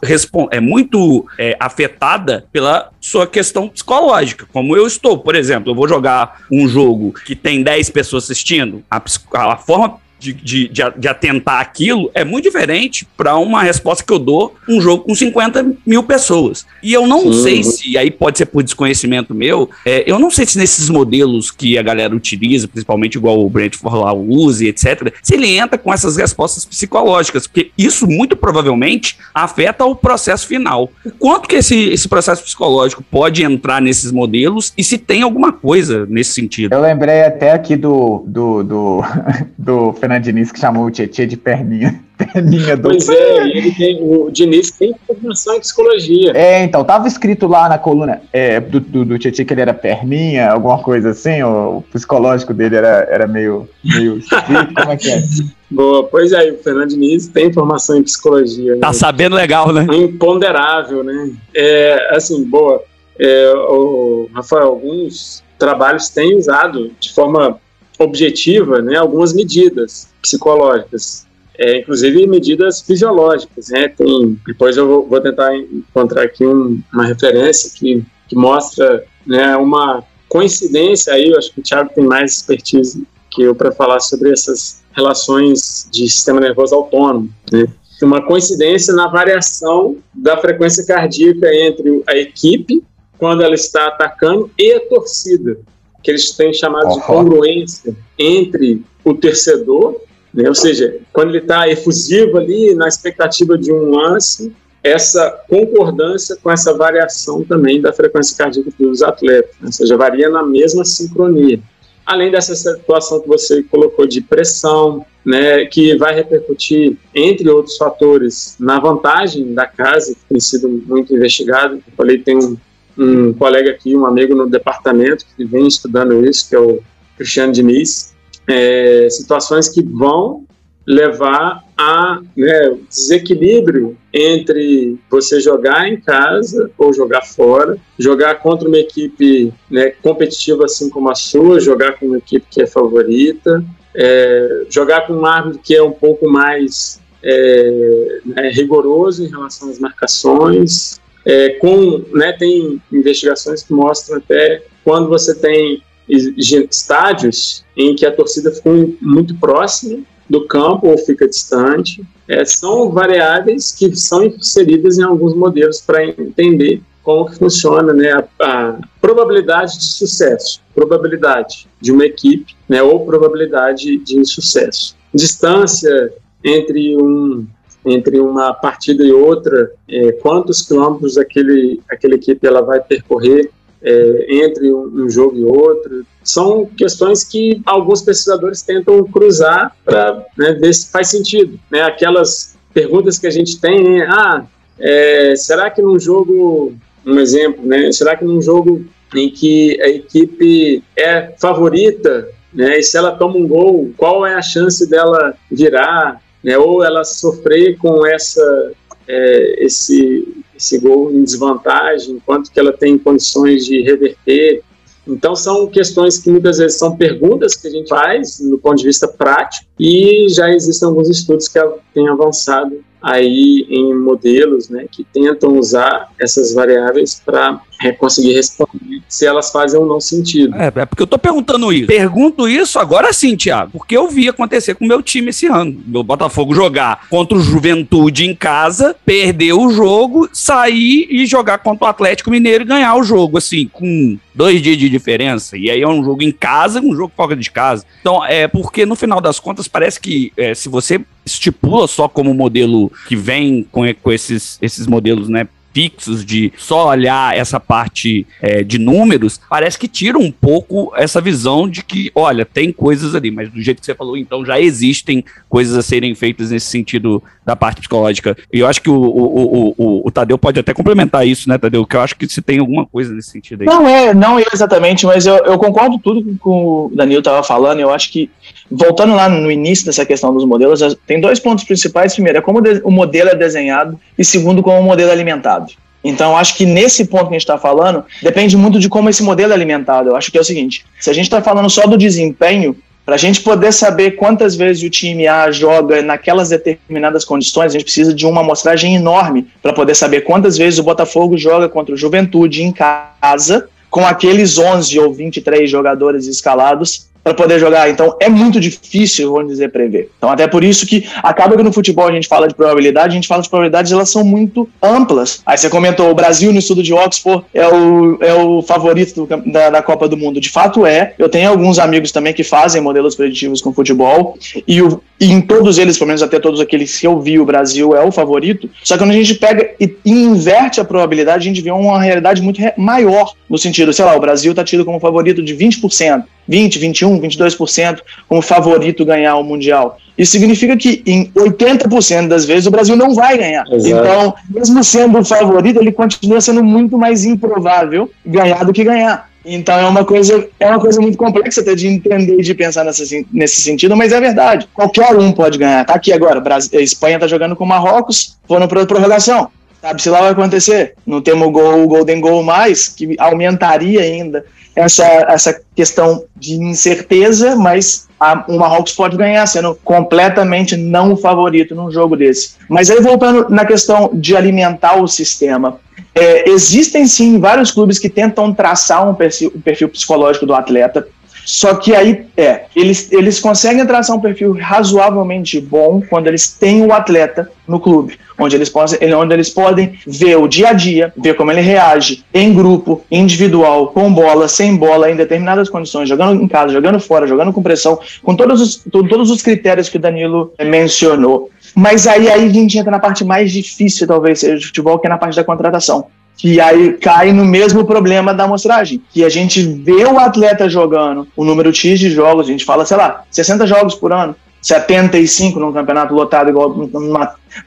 é muito é, afetada pela sua questão psicológica. Como eu estou, por exemplo, eu vou jogar um jogo que tem 10 pessoas assistindo, a, a forma de, de, de, de atentar aquilo é muito diferente para uma resposta que eu dou um jogo com 50 mil pessoas. E eu não Sim. sei se, aí pode ser por desconhecimento meu, é, eu não sei se nesses modelos que a galera utiliza, principalmente igual o Brentford lá usa, e etc., se ele entra com essas respostas psicológicas, porque isso muito provavelmente afeta o processo final. O quanto que esse, esse processo psicológico pode entrar nesses modelos e se tem alguma coisa nesse sentido? Eu lembrei até aqui do, do, do, do Fernando Diniz que chamou o Tietchan de perninha. Perninha do. Pois é, ele tem, o Diniz tem formação em psicologia. É, então, tava escrito lá na coluna é, do, do, do Tietchan que ele era perninha, alguma coisa assim, o, psicológico dele era, era meio, meio esquisito, como é que é? Boa, pois é, o Fernando Diniz tem formação em psicologia. né? Tá sabendo legal, né? imponderável, né? É, assim, boa. É, o Rafael, alguns trabalhos têm usado de forma objetiva, né, algumas medidas psicológicas, é, inclusive medidas fisiológicas, né? Tem, depois eu vou, tentar encontrar aqui um- uma referência que, que mostra, né, uma coincidência aí. Eu acho que o Thiago tem mais expertise que eu para falar sobre essas relações de sistema nervoso autônomo, né? Uma coincidência na variação da frequência cardíaca entre a equipe quando ela está atacando e a torcida, que eles têm chamado de congruência entre o torcedor, né, ou seja, quando ele está efusivo ali na expectativa de um lance, essa concordância com essa variação também da frequência cardíaca dos atletas, né, ou seja, varia na mesma sincronia. Além dessa situação que você colocou de pressão, né, que vai repercutir, entre outros fatores, na vantagem da casa, que tem sido muito investigado. Eu falei, tem um, um colega aqui, um amigo no departamento, que vem estudando isso, que é o Cristiano Diniz. É, situações que vão levar a né, desequilíbrio entre você jogar em casa ou jogar fora, jogar contra uma equipe né, competitiva assim como a sua, jogar com uma equipe que é favorita, é, jogar com um árbitro que é um pouco mais é, né, rigoroso em relação às marcações. É, com, né, tem investigações que mostram até quando você tem estádios em que a torcida fica muito próxima do campo ou fica distante. É, são variáveis que são inseridas em alguns modelos para entender como que funciona né, a, a, probabilidade de sucesso, probabilidade de uma equipe, né, ou probabilidade de insucesso. Distância entre um entre uma partida e outra, é, quantos quilômetros aquele aquela equipe ela vai percorrer é, entre um, um jogo e outro, são questões que alguns pesquisadores tentam cruzar para né, ver se faz sentido. Né? Aquelas perguntas que a gente tem, ah, é, será que num jogo, um exemplo, né, será que num jogo em que a equipe é favorita, né, e se ela toma um gol, qual é a chance dela virar, né, ou ela sofrer com essa, é, esse, esse gol em desvantagem, quanto que ela tem condições de reverter. Então, são questões que muitas vezes são perguntas que a gente faz do ponto de vista prático e já existem alguns estudos que têm avançado aí em modelos né, que tentam usar essas variáveis para é, conseguir responder se elas fazem ou não sentido. É, é porque eu tô perguntando isso. Pergunto isso agora sim, Thiago, porque eu vi acontecer com o meu time esse ano. O Botafogo jogar contra o Juventude em casa, perder o jogo, sair e jogar contra o Atlético Mineiro e ganhar o jogo, assim, com dois dias de diferença. E aí é um jogo em casa, um jogo fora de casa. Então, é porque no final das contas parece que é, se você estipula só como modelo que vem com, com esses, esses modelos, né? Fixos, de só olhar essa parte é, de números, parece que tira um pouco essa visão de que, olha, tem coisas ali, mas do jeito que você falou, então já existem coisas a serem feitas nesse sentido da parte psicológica. E eu acho que o, o, o, o, o Tadeu pode até complementar isso, né, Tadeu? Que eu acho que se tem alguma coisa nesse sentido aí. Não é, não exatamente, mas eu, eu concordo tudo com o Danilo estava falando. Eu acho que, voltando lá no início dessa questão dos modelos, tem dois pontos principais. Primeiro, é como o modelo é desenhado, e segundo, como o modelo é alimentado. Então, acho que nesse ponto que a gente está falando, depende muito de como esse modelo é alimentado. Eu acho que é o seguinte: se a gente está falando só do desempenho, para a gente poder saber quantas vezes o time A joga naquelas determinadas condições, a gente precisa de uma amostragem enorme para poder saber quantas vezes o Botafogo joga contra o Juventude em casa, com aqueles 11 ou 23 jogadores escalados para poder jogar. Então é muito difícil, vamos dizer, prever. Então até por isso que acaba que no futebol a gente fala de probabilidade, a gente fala de probabilidades, elas são muito amplas. Aí você comentou, o Brasil no estudo de Oxford é o, é o favorito do, da, da, Copa do Mundo. De fato é. Eu tenho alguns amigos também que fazem modelos preditivos com futebol e, o, e em todos eles, pelo menos até todos aqueles que eu vi, o Brasil é o favorito. Só que quando a gente pega e, inverte a probabilidade, a gente vê uma realidade muito maior no sentido, sei lá, o Brasil está tido como favorito de 20%. 20, 21, 22% como favorito ganhar o Mundial. Isso significa que em 80% das vezes o Brasil não vai ganhar. Exato. Então, mesmo sendo o favorito, ele continua sendo muito mais improvável ganhar do que ganhar. Então é uma coisa, é uma coisa muito complexa até de entender e de pensar nessa, nesse sentido, mas é verdade. Qualquer um pode ganhar. Tá aqui agora, a Espanha está jogando com o Marrocos, foram para prorrogação. Sabe se lá vai acontecer? Não temos gol, o Golden Goal mais, que aumentaria ainda essa, essa questão de incerteza, mas a, o Marrocos pode ganhar, sendo completamente não o favorito num jogo desse. Mas aí, voltando na questão de alimentar o sistema, é, existem sim vários clubes que tentam traçar um perfil, um perfil psicológico do atleta, só que aí, é, eles, eles conseguem traçar um perfil razoavelmente bom quando eles têm o atleta no clube, onde eles, podem, onde eles podem ver o dia a dia, ver como ele reage em grupo, individual, com bola, sem bola, em determinadas condições, jogando em casa, jogando fora, jogando com pressão, com todos os, todos os critérios que o Danilo mencionou. Mas aí, aí a gente entra na parte mais difícil, talvez, seja de futebol, que é na parte da contratação que aí cai no mesmo problema da amostragem, que a gente vê o atleta jogando o número X de jogos, a gente fala, sei lá, 60 jogos por ano, 75 num campeonato lotado, igual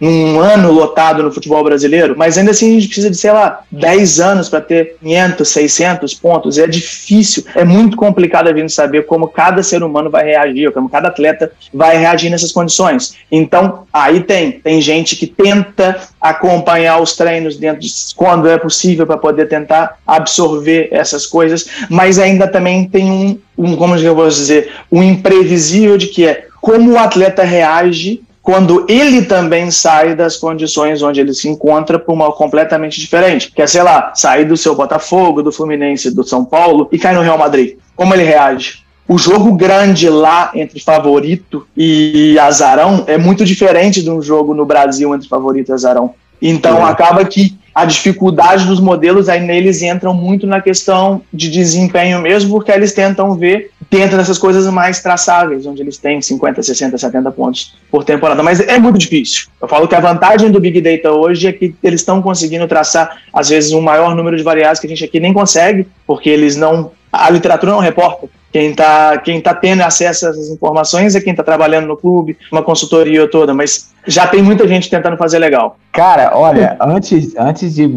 num ano lotado no futebol brasileiro, mas ainda assim a gente precisa de, sei lá, 10 anos para ter 500, 600 pontos. É difícil, é muito complicado a gente saber como cada ser humano vai reagir, como cada atleta vai reagir nessas condições. Então, aí tem, tem gente que tenta acompanhar os treinos dentro de, quando é possível para poder tentar absorver essas coisas, mas ainda também tem um, um como eu vou dizer, um imprevisível de que é como o atleta reage quando ele também sai das condições onde ele se encontra para uma completamente diferente. Quer, sei lá, sair do seu Botafogo, do Fluminense, do São Paulo e cair no Real Madrid. Como ele reage? O jogo grande lá entre favorito e azarão é muito diferente de um jogo no Brasil entre favorito e azarão. Então é. acaba que a dificuldade dos modelos aí neles entram muito na questão de desempenho mesmo, porque eles tentam ver dentro dessas coisas mais traçáveis, onde eles têm 50, 60, 70 pontos por temporada. Mas é muito difícil. Eu falo que a vantagem do Big Data hoje é que eles estão conseguindo traçar, às vezes, um maior número de variáveis que a gente aqui nem consegue, porque eles não. A literatura não reporta. Quem está quem tá tendo acesso a essas informações é quem está trabalhando no clube, uma consultoria toda, mas já tem muita gente tentando fazer legal. Cara, olha, antes, antes de,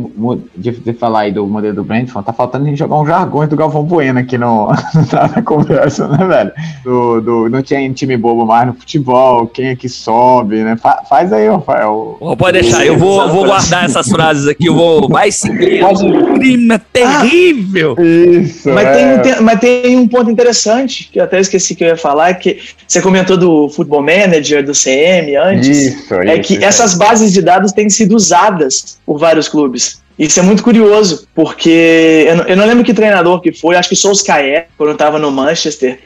de, de falar aí do modelo do Brentford, tá faltando a gente jogar um jargão do Galvão Bueno aqui no, na conversa, né, velho? Do, do, não tinha time bobo mais no futebol, quem é que sobe, né? Fa, faz aí, Rafael. Oh, pode deixar, eu vou, vou guardar essas frases aqui, eu vou. Vai seguir. Um crime terrível. Ah, isso. Mas, é. tem, mas tem um ponto interessante, que eu até esqueci que eu ia falar, que você comentou do Football Manager, do CM antes. Isso, é isso, que isso. essas bases de dados têm sido usadas por vários clubes. Isso é muito curioso, porque eu não, eu não lembro que treinador que foi, acho que Solskjaer, quando eu estava no Manchester,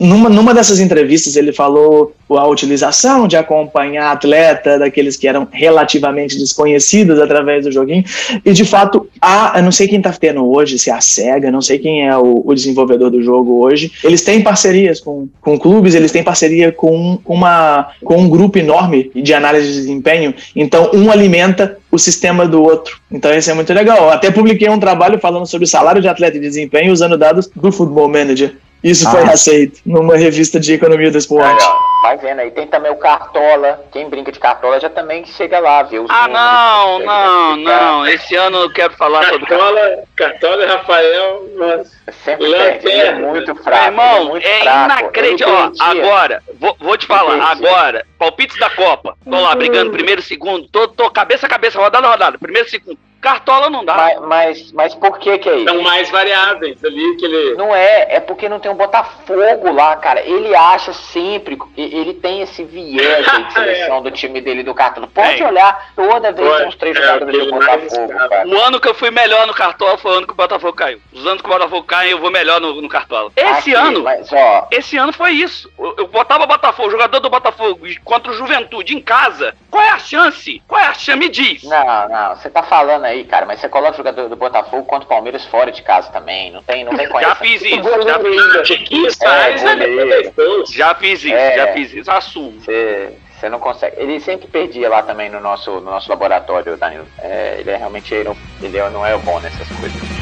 numa, numa dessas entrevistas ele falou a utilização de acompanhar atleta daqueles que eram relativamente desconhecidos através do joguinho, e de fato, a, eu não sei quem está tendo hoje, se é a SEGA, não sei quem é o, o, desenvolvedor do jogo hoje, eles têm parcerias com, com clubes, eles têm parceria com, uma, com um grupo enorme de análise de desempenho, então um alimenta o sistema do outro. Então isso é muito legal. Eu até publiquei um trabalho falando sobre salário de atleta e desempenho usando dados do Football Manager. Isso foi Ah. aceito numa revista de economia do esporte. Ó, vai vendo aí. Tem também o Cartola. Quem brinca de Cartola já também chega lá, viu? os Ah, não, não, não. Esse ano eu quero falar sobre Cartola, Cartola e Rafael, nossa. Sempre Lanterna. é muito Meu fraco. ele é irmão, muito é fraco. inacreditável. Ó, agora, vou, vou te falar, Entendi. agora, palpites da Copa. Tô lá brigando primeiro, segundo, tô, tô cabeça a cabeça, rodada a rodada, primeiro, segundo. Cartola não dá. Mas, mas, mas por que que é isso? São mais variáveis ali que ele. Não é, é porque não tem um Botafogo lá, cara. Ele acha sempre, ele tem esse viés aí de seleção do time dele do Cartola. Pode É. olhar, toda vez tem uns três É, jogadores do Botafogo, cara. O ano que eu fui melhor no Cartola foi o ano que o Botafogo caiu. Os anos que o Botafogo cai, eu vou melhor no, no Cartola. Esse Aqui, ano, Mas, ó, esse ano foi isso. Eu, eu botava o Botafogo, o jogador do Botafogo contra o Juventude em casa. Qual é a chance? Qual é a chance? Me diz. não, não, você tá falando aí, cara, mas você coloca o jogador do Botafogo contra o Palmeiras fora de casa também. Não tem, não tem com Já fiz isso, Goleiro já fiz É, goleiro. Já fiz isso, É. já fiz isso. Assumo. Você, você não consegue. Ele sempre perdia lá também no nosso, no nosso laboratório, Danilo. É, ele é realmente ele, ele não é bom nessas coisas.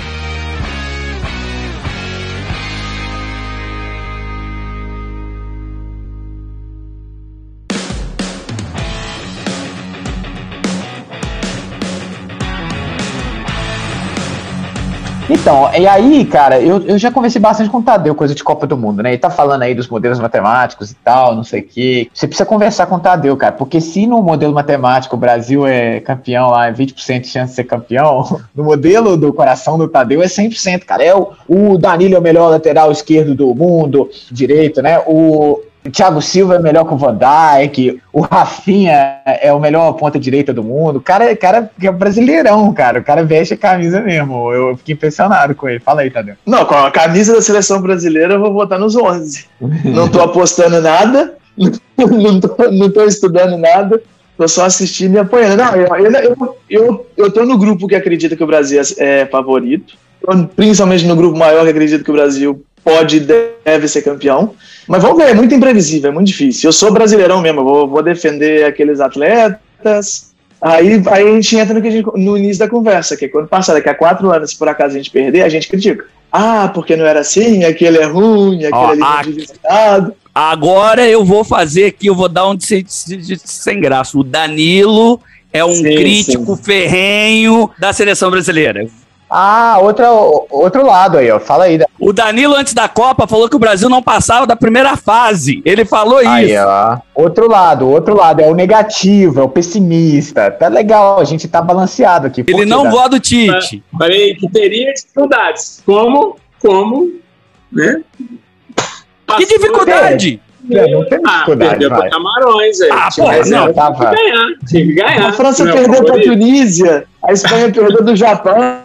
Então, e aí, cara, eu, eu já conversei bastante com o Tadeu, coisa de Copa do Mundo, né? Ele tá falando aí dos modelos matemáticos e tal, não sei o quê. Você precisa conversar com o Tadeu, cara, porque se no modelo matemático o Brasil é campeão lá, 20% de chance de ser campeão, no modelo do coração do Tadeu é 100%, cara. É o, o Danilo é o melhor lateral esquerdo do mundo, direito, né? O, o Thiago Silva é melhor que o Van Dijk, o Rafinha é o melhor ponta direita do mundo. O cara, cara é brasileirão, cara. O cara veste a camisa mesmo. Eu fiquei impressionado com ele. Fala aí, Tadeu. Não, com a camisa da seleção brasileira eu vou votar nos 11. Não tô apostando nada, não tô, não tô estudando nada, tô só assistindo e apoiando. Não, eu, eu, eu, eu, tô no grupo que acredita que o Brasil é favorito, tô principalmente no grupo maior que acredita que o Brasil pode e deve ser campeão. Mas vamos ver, é muito imprevisível, é muito difícil. Eu sou brasileirão mesmo, vou, vou defender aqueles atletas. Aí, aí a gente entra no, que gente- no início da conversa, que é quando passar daqui a quatro anos, se por acaso a gente perder, a gente critica. Ah, porque não era assim, aquele é ruim, aquele Ó, ali a- dado. Agora eu vou fazer aqui, eu vou dar um de sem, de- sem graça. O Danilo é um Sim, crítico ferrenho da seleção brasileira. Ah, outra, outro lado aí, ó. Fala aí. O Danilo, antes da Copa, falou que o Brasil não passava da primeira fase. Ele falou Aí, isso. ó. Outro lado, outro lado. É o negativo, é o pessimista. Tá legal, a gente tá balanceado aqui. Ele não gosta do Tite. Falei que teria dificuldades. Como, como, né? Que dificuldade? É, não tem Ah, dificuldade, perdeu para Camarões, velho. Ah, Tinha porra, não, tava- Tinha que ganhar, tinha que ganhar. A França Não é perdeu para a? Tunísia, a Espanha perdeu do Japão. A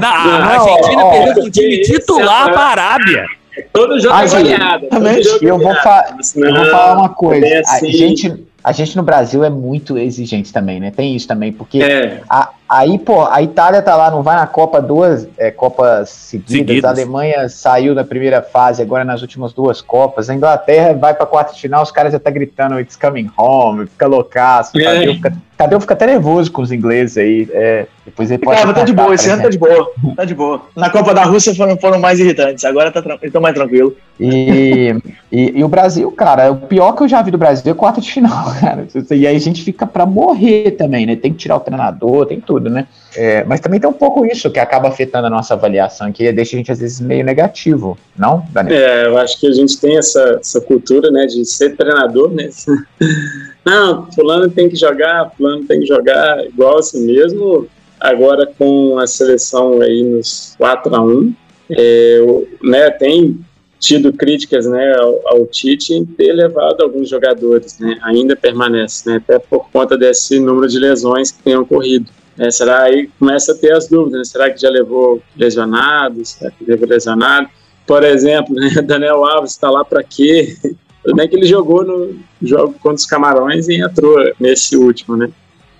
Não, Argentina ó, perdeu com o time titular é- para a Arábia. Todo jogo Ah, é jogo é Eu vou, fa- Mas eu vou não, falar uma coisa. é A assim. gente, a gente no Brasil é muito exigente também, né? Tem isso também, porque É, a- aí, pô, a Itália tá lá, não vai na Copa duas é, Copas seguidas. Seguidas. A Alemanha saiu da primeira fase, agora nas últimas duas Copas. A Inglaterra vai pra quarta de final, os caras já tá gritando It's coming home, fica loucaço. É. Tadeu, fica, Tadeu fica até nervoso com os ingleses aí. é, depois ele pode. Cara, tá de boa, esse ano tá de boa. Tá de boa. Na Copa da Rússia foram, foram mais irritantes, agora tá, estão mais tranquilo. E, e, e o Brasil, cara, o pior que eu já vi do Brasil é quarta de final, cara. E aí a gente fica pra morrer também, né? Tem que tirar o treinador, tem tudo, né? É, mas também tem um pouco isso que acaba afetando a nossa avaliação, que deixa a gente às vezes meio negativo, não, Daniel? é, eu acho que a gente tem essa, essa cultura, né, de ser treinador, né? Não, fulano tem que jogar, fulano tem que jogar igual assim mesmo. Agora com a seleção aí nos 4 a 1 é, né, tem tido críticas né, ao, ao Tite em ter levado alguns jogadores, né, ainda permanece, né, até por conta desse número de lesões que tem ocorrido. É, será aí começa a ter as dúvidas, né, será que já levou lesionados, será que levou lesionado? Por exemplo, né, Daniel Alves está lá para quê? Tudo bem que ele jogou no jogo contra os Camarões e entrou nesse último, né?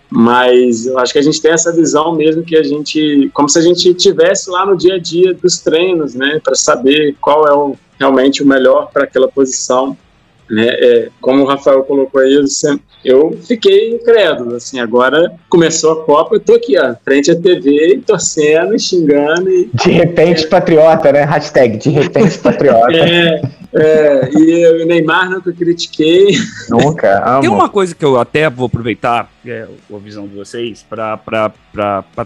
Mas eu acho que a gente tem essa visão mesmo que a gente, como se a gente tivesse lá no dia a dia dos treinos, né, para saber qual é o, realmente o melhor para aquela posição. Né? É, como o Rafael colocou aí, eu fiquei incrédulo, assim, agora começou a Copa, eu tô aqui, ó, frente à TV, torcendo, e xingando e... De repente patriota, né? Hashtag de repente patriota. é, é, e o Neymar nunca critiquei. Nunca, amo. Tem uma coisa que eu até vou aproveitar, é, a visão de vocês, para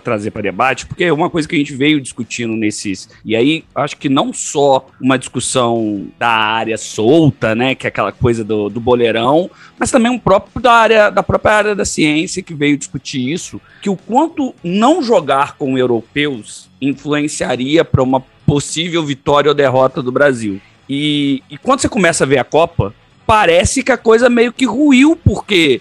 trazer para debate, porque é uma coisa que a gente veio discutindo nesses. E aí, acho que não só uma discussão da área solta, né, que é aquela coisa do, do boleirão, mas também um próprio da área da própria área da ciência que veio discutir isso, que o quanto não jogar com europeus influenciaria para uma possível vitória ou derrota do Brasil. E, e quando você começa a ver a Copa, parece que a coisa meio que ruiu, porque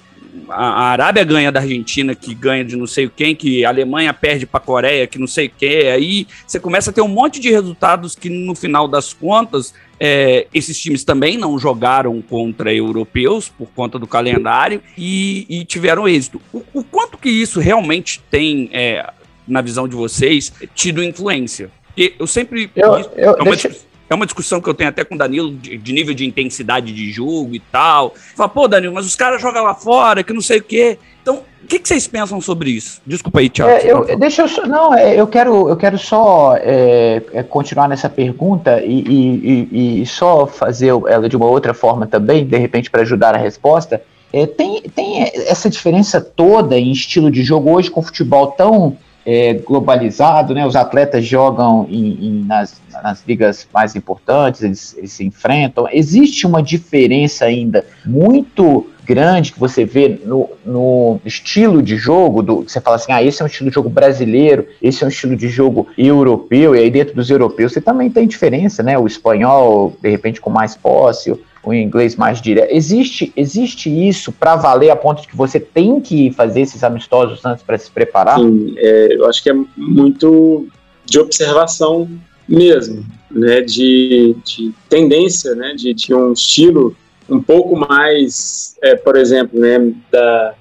a, Arábia ganha da Argentina, que ganha de não sei quem, que a Alemanha perde para a Coreia, que não sei o que. Aí você começa a ter um monte de resultados que, no final das contas, é, esses times também não jogaram contra europeus por conta do calendário e, e tiveram êxito. O, o, quanto que isso realmente tem, é, na visão de vocês, tido influência? Porque eu sempre. Eu, eu, é uma deixa... É uma discussão que eu tenho até com o Danilo, de, de nível de intensidade de jogo e tal. Fala, pô, Danilo, mas os caras jogam lá fora, que não sei o quê. Então, o que, que vocês pensam sobre isso? Desculpa aí, Thiago. É, eu, deixa eu só, não, é, eu quero, eu quero só é, é, continuar nessa pergunta e, e, e, só fazer ela de uma outra forma também, de repente, para ajudar a resposta. É, tem, tem essa diferença toda em estilo de jogo hoje com o futebol tão é, globalizado, né? Os atletas jogam em, em, nas, nas ligas mais importantes, eles, eles, se enfrentam. Existe uma diferença ainda muito grande que você vê no, no estilo de jogo, do, você fala assim, ah, esse é um estilo de jogo brasileiro, esse é um estilo de jogo europeu, e aí dentro dos europeus você também tem diferença, né? O espanhol, de repente, com mais posse, o inglês mais direto. Existe, existe isso para valer a ponto de que você tem que fazer esses amistosos antes para se preparar? Sim, é, eu acho que é muito de observação mesmo, né, de, de tendência, né, de, de um estilo um pouco mais, é, por exemplo, né, da,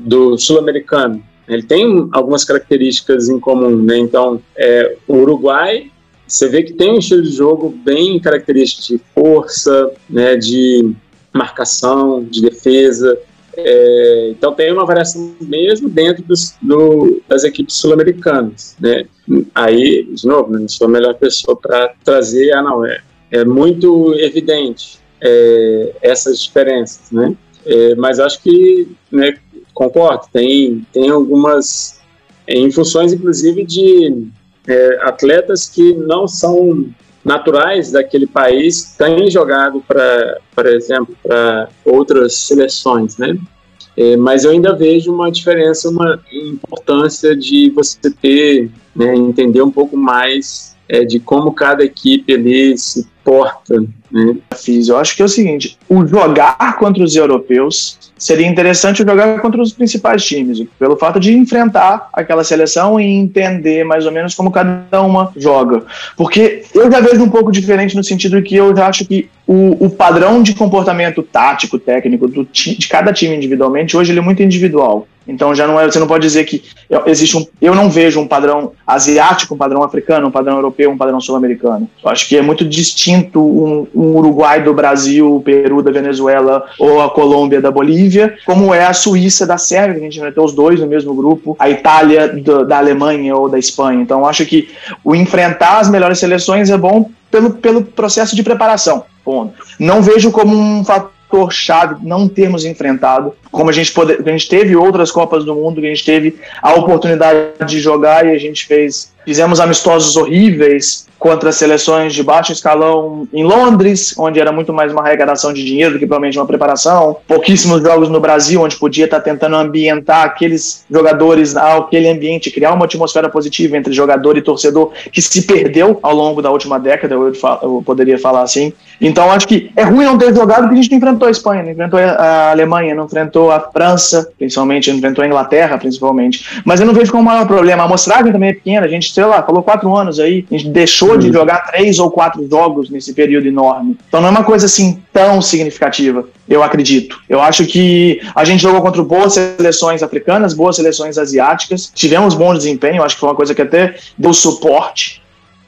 do sul-americano. Ele tem algumas características em comum, né? Então, é, o Uruguai você vê que tem um estilo de jogo bem característico de força, né, de marcação, de defesa. É, então tem uma variação mesmo dentro dos, do, das equipes sul-americanas. Né? Aí, de novo, né, não sou a melhor pessoa para trazer, ah, não, é, é muito evidente é, essas diferenças, né? É, mas acho que, né, concordo, tem, tem algumas, em funções, inclusive, de é, atletas que não são naturais daquele país têm jogado para, por exemplo, para outras seleções, né? É, mas eu ainda vejo uma diferença, uma importância de você ter, né, entender um pouco mais é, de como cada equipe ali se porta. Né? Eu acho que é o seguinte: o jogar contra os europeus seria interessante jogar contra os principais times, pelo fato de enfrentar aquela seleção e entender mais ou menos como cada uma joga. Porque eu já vejo um pouco diferente no sentido que eu já acho que o, o padrão de comportamento tático, técnico do, de cada time individualmente, hoje ele é muito individual. Então já não é, você não pode dizer que existe um, eu não vejo um padrão asiático, um padrão africano, um padrão europeu, um padrão sul-americano. Acho que é muito distinto um, um, Uruguai do Brasil, o Peru da Venezuela ou a Colômbia da Bolívia, como é a Suíça da Sérvia, que a gente enfrentou os dois no mesmo grupo, a Itália do, da Alemanha ou da Espanha. Então acho que o enfrentar as melhores seleções é bom pelo, pelo processo de preparação. Ponto. Não vejo como um fator fator chave não termos enfrentado, como a gente, pode, a gente teve outras Copas do Mundo, que a gente teve a oportunidade de jogar e a gente fez, fizemos amistosos horríveis, contra seleções de baixo escalão em Londres, onde era muito mais uma arrecadação de dinheiro do que provavelmente uma preparação. Pouquíssimos jogos no Brasil, onde podia estar tentando ambientar aqueles jogadores aquele ambiente, criar uma atmosfera positiva entre jogador e torcedor, que se perdeu ao longo da última década, eu, eu poderia falar assim. Então acho que é ruim não ter jogado porque a gente não enfrentou a Espanha, não enfrentou a Alemanha, não enfrentou a França, principalmente, não enfrentou a Inglaterra, principalmente. Mas eu não vejo como o maior problema. A amostragem também é pequena, a gente, sei lá, falou quatro anos aí, a gente deixou de uhum. jogar três ou quatro jogos nesse período enorme. Então não é uma coisa assim tão significativa, eu acredito. Eu acho que a gente jogou contra boas seleções africanas, boas seleções asiáticas, tivemos bom desempenho, acho que foi uma coisa que até deu suporte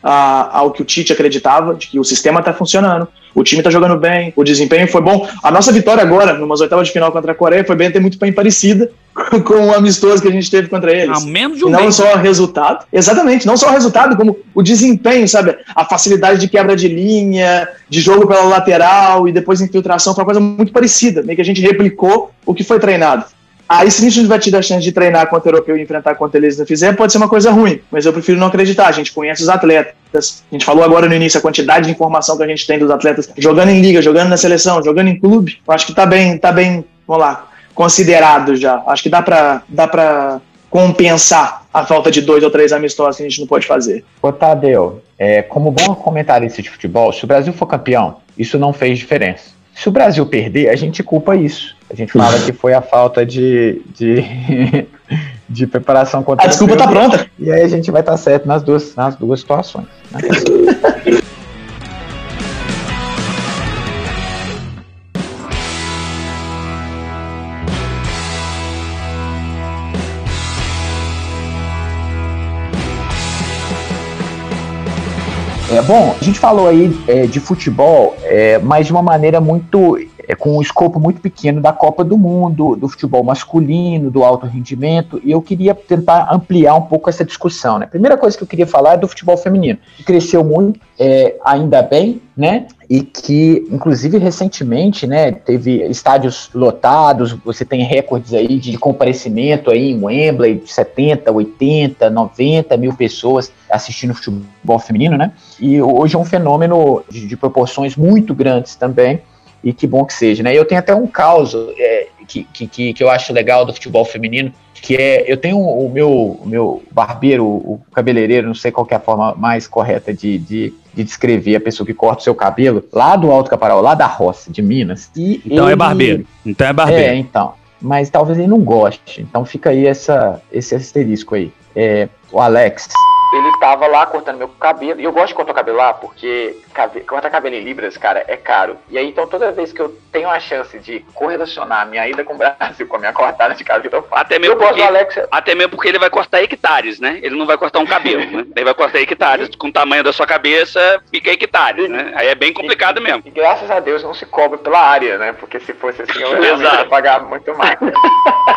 a- ao que o Tite acreditava, de que o sistema está funcionando, o time está jogando bem, o desempenho foi bom. A nossa vitória agora, numas oitavas de final contra a Coreia, foi bem até muito bem parecida com o amistoso que a gente teve contra eles. A menos de um não mês. só o resultado, exatamente, não só o resultado, como o desempenho, sabe? A facilidade de quebra de linha, de jogo pela lateral e depois infiltração, foi uma coisa muito parecida, meio que a gente replicou o que foi treinado. Aí, se a gente vai tiver a chance de treinar contra o europeu e enfrentar contra eles não fizer, pode ser uma coisa ruim, mas eu prefiro não acreditar. A gente conhece os atletas. A gente falou agora no início a quantidade de informação que a gente tem dos atletas jogando em liga, jogando na seleção, jogando em clube. Eu acho que tá bem, tá bem, vamos lá, considerado já. Acho que dá pra, dá pra compensar a falta de dois ou três amistosos que a gente não pode fazer. Ô, Tadeu, é, como bom comentarista de futebol, se o Brasil for campeão, isso não fez diferença. Se o Brasil perder, a gente culpa isso. A gente fala que foi a falta de, de, de preparação contra A desculpa tá europeu. pronta. E aí a gente vai estar certo nas duas, nas duas situações. né? bom, a gente falou aí é, de futebol, é, mas de uma maneira muito. É, com um escopo muito pequeno da Copa do Mundo, do futebol masculino, do alto rendimento, e eu queria tentar ampliar um pouco essa discussão. Né? A primeira coisa que eu queria falar é do futebol feminino, que cresceu muito, é, ainda bem, né? E que, inclusive, recentemente, né, teve estádios lotados, você tem recordes aí de comparecimento aí em Wembley, de 70, 80, 90 mil pessoas assistindo futebol feminino, né? E hoje é um fenômeno de, de proporções muito grandes também, e que bom que seja, né? Eu tenho até um caso é, que, que, que, eu acho legal do futebol feminino, que é, eu tenho o meu, o meu barbeiro, o cabeleireiro, não sei qual é a forma mais correta de, de, de descrever a pessoa que corta o seu cabelo, lá do Alto Caparal, lá da roça, de Minas. E Então é ele- barbeiro. Então é É, barbeiro. então. Mas talvez ele não goste. Então fica aí essa, esse asterisco aí. É, o Alex. Ele tava lá cortando meu cabelo. E eu gosto de cortar o cabelo lá porque cabe- cortar cabelo em Libras, cara, é caro. E aí, então, toda vez que eu tenho a chance de correlacionar a minha ida com o Brasil com a minha cortada de cabelo, eu faço. Até mesmo eu gosto porque- do Alex. Até mesmo porque ele vai cortar hectares, né? Ele não vai cortar um cabelo, né? Ele vai cortar hectares. Com o tamanho da sua cabeça, fica hectares, né? Aí é bem complicado mesmo. E graças a Deus não se cobra pela área, né? Porque se fosse assim, eu ia pagar muito mais.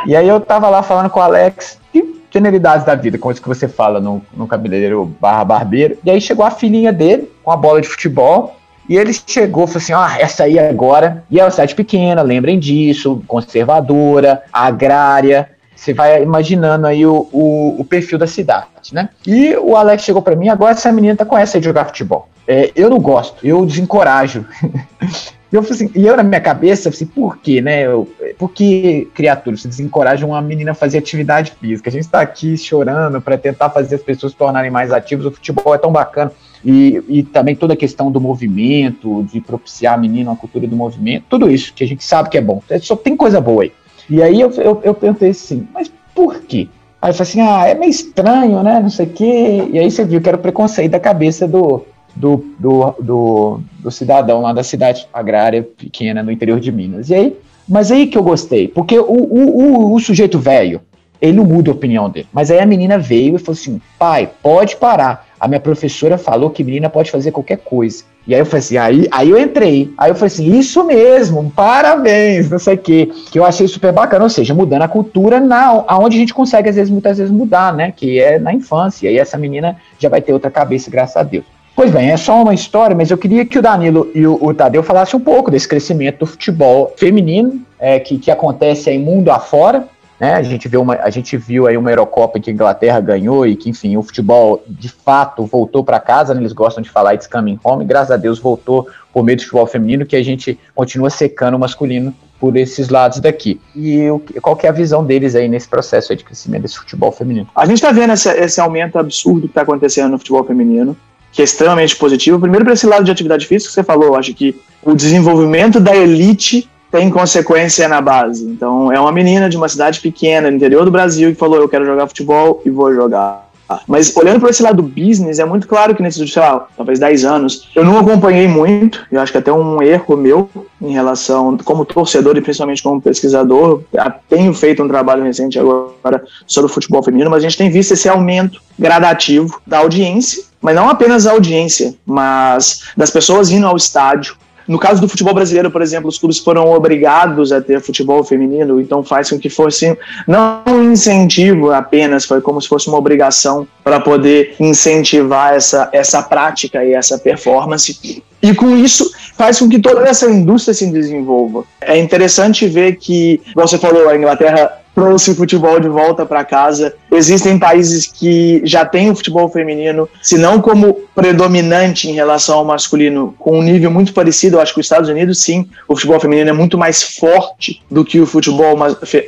E aí eu tava lá falando com o Alex. Que generalidades da vida, com isso que você fala no, no cabeleireiro barra barbeiro. E aí chegou a filhinha dele com a bola de futebol. E ele chegou falou assim: Ah, essa aí agora. E é uma cidade pequena, lembrem disso, conservadora, agrária. Você vai imaginando aí o, o, o perfil da cidade, né? E o Alex chegou pra mim, agora essa menina tá com essa de jogar futebol. É, eu não gosto, eu desencorajo. E eu, assim, e eu na minha cabeça, assim, por quê, né? Eu, por que, criatura, você desencoraja uma menina a fazer atividade física? A gente está aqui chorando para tentar fazer as pessoas se tornarem mais ativas, o futebol é tão bacana. E, e também toda a questão do movimento, de propiciar a menina uma cultura do movimento, tudo isso que a gente sabe que é bom. Só tem coisa boa aí. E aí eu, eu, eu perguntei assim, mas por quê? Aí eu falei assim, ah, é meio estranho, né? Não sei o quê. E aí você viu que era o preconceito da cabeça do, do, do, do, do cidadão lá da cidade agrária pequena no interior de Minas. E aí, mas aí que eu gostei, porque o, o, o, o sujeito velho, ele não muda a opinião dele. Mas aí a menina veio e falou assim: pai, pode parar. A minha professora falou que menina pode fazer qualquer coisa. E aí eu falei assim, aí, aí eu entrei. Aí eu falei assim, isso mesmo, parabéns, não sei o quê. Que eu achei super bacana, ou seja, mudando a cultura na, aonde a gente consegue, às vezes, muitas vezes, mudar, né? Que é na infância. E aí essa menina já vai ter outra cabeça, graças a Deus. Pois bem, é só uma história, mas eu queria que o Danilo e o, o Tadeu falassem um pouco desse crescimento do futebol feminino, é, que, que acontece aí mundo afora. Né? A, gente viu uma, a gente viu aí uma Eurocopa que a Inglaterra ganhou e que, enfim, o futebol de fato voltou para casa, né? eles gostam de falar it's coming home, graças a Deus voltou por meio do futebol feminino, que a gente continua secando o masculino por esses lados daqui. E o, qual que é a visão deles aí nesse processo aí de crescimento desse futebol feminino? A gente está vendo esse aumento absurdo que está acontecendo no futebol feminino, que é extremamente positivo. Primeiro, para esse lado de atividade física que você falou, acho que o desenvolvimento da elite tem consequência na base. Então, é uma menina de uma cidade pequena, no interior do Brasil, que falou: Eu quero jogar futebol e vou jogar. Mas olhando por esse lado business, é muito claro que nesses, sei lá, talvez 10 anos, eu não acompanhei muito, eu acho que até um erro meu em relação, como torcedor e principalmente como pesquisador, tenho feito um trabalho recente agora sobre o futebol feminino, mas a gente tem visto esse aumento gradativo da audiência, mas não apenas a audiência, mas das pessoas indo ao estádio, no caso do futebol brasileiro, por exemplo, os clubes foram obrigados a ter futebol feminino, então faz com que fosse não um incentivo apenas, foi como se fosse uma obrigação para poder incentivar essa, essa prática e essa performance. E com isso faz com que toda essa indústria se desenvolva. É interessante ver que, como você falou, a Inglaterra trouxe o futebol de volta para casa. Existem países que já têm o futebol feminino, se não como predominante em relação ao masculino, com um nível muito parecido. Eu acho que os Estados Unidos, sim, o futebol feminino é muito mais forte do que o futebol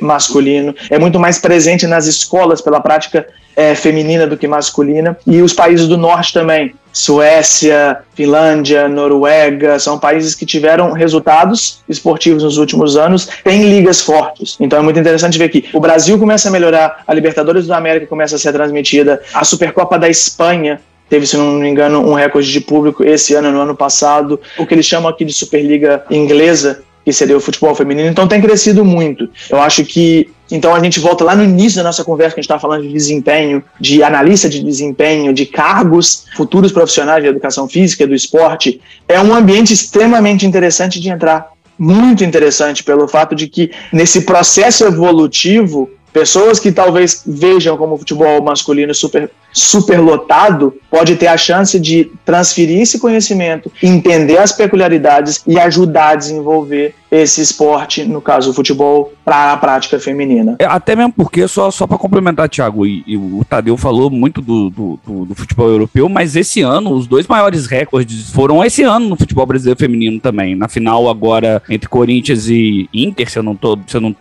masculino, é muito mais presente nas escolas pela prática é, feminina do que masculina. E os países do norte também. Suécia, Finlândia, Noruega, são países que tiveram resultados esportivos nos últimos anos, têm ligas fortes. Então é muito interessante ver que o Brasil começa a melhorar, a Libertadores da América começa a ser transmitida, a Supercopa da Espanha teve, se não me engano, um recorde de público esse ano, no ano passado, o que eles chamam aqui de Superliga Inglesa, que seria o futebol feminino. Então tem crescido muito. Eu acho que então a gente volta lá no início da nossa conversa que a gente estava falando de desempenho, de analista de desempenho, de cargos futuros profissionais de educação física, do esporte. É um ambiente extremamente interessante de entrar. Muito interessante pelo fato de que nesse processo evolutivo Pessoas que talvez vejam como o futebol masculino super, super lotado, pode ter a chance de transferir esse conhecimento, entender as peculiaridades e ajudar a desenvolver esse esporte, no caso o futebol, para a prática feminina. É, até mesmo porque, só, só para complementar, Thiago, e, e, o Tadeu falou muito do, do, do, do, futebol europeu, mas esse ano, os dois maiores recordes foram esse ano no futebol brasileiro feminino também. Na final agora, entre Corinthians e Inter, se eu não tô, se eu não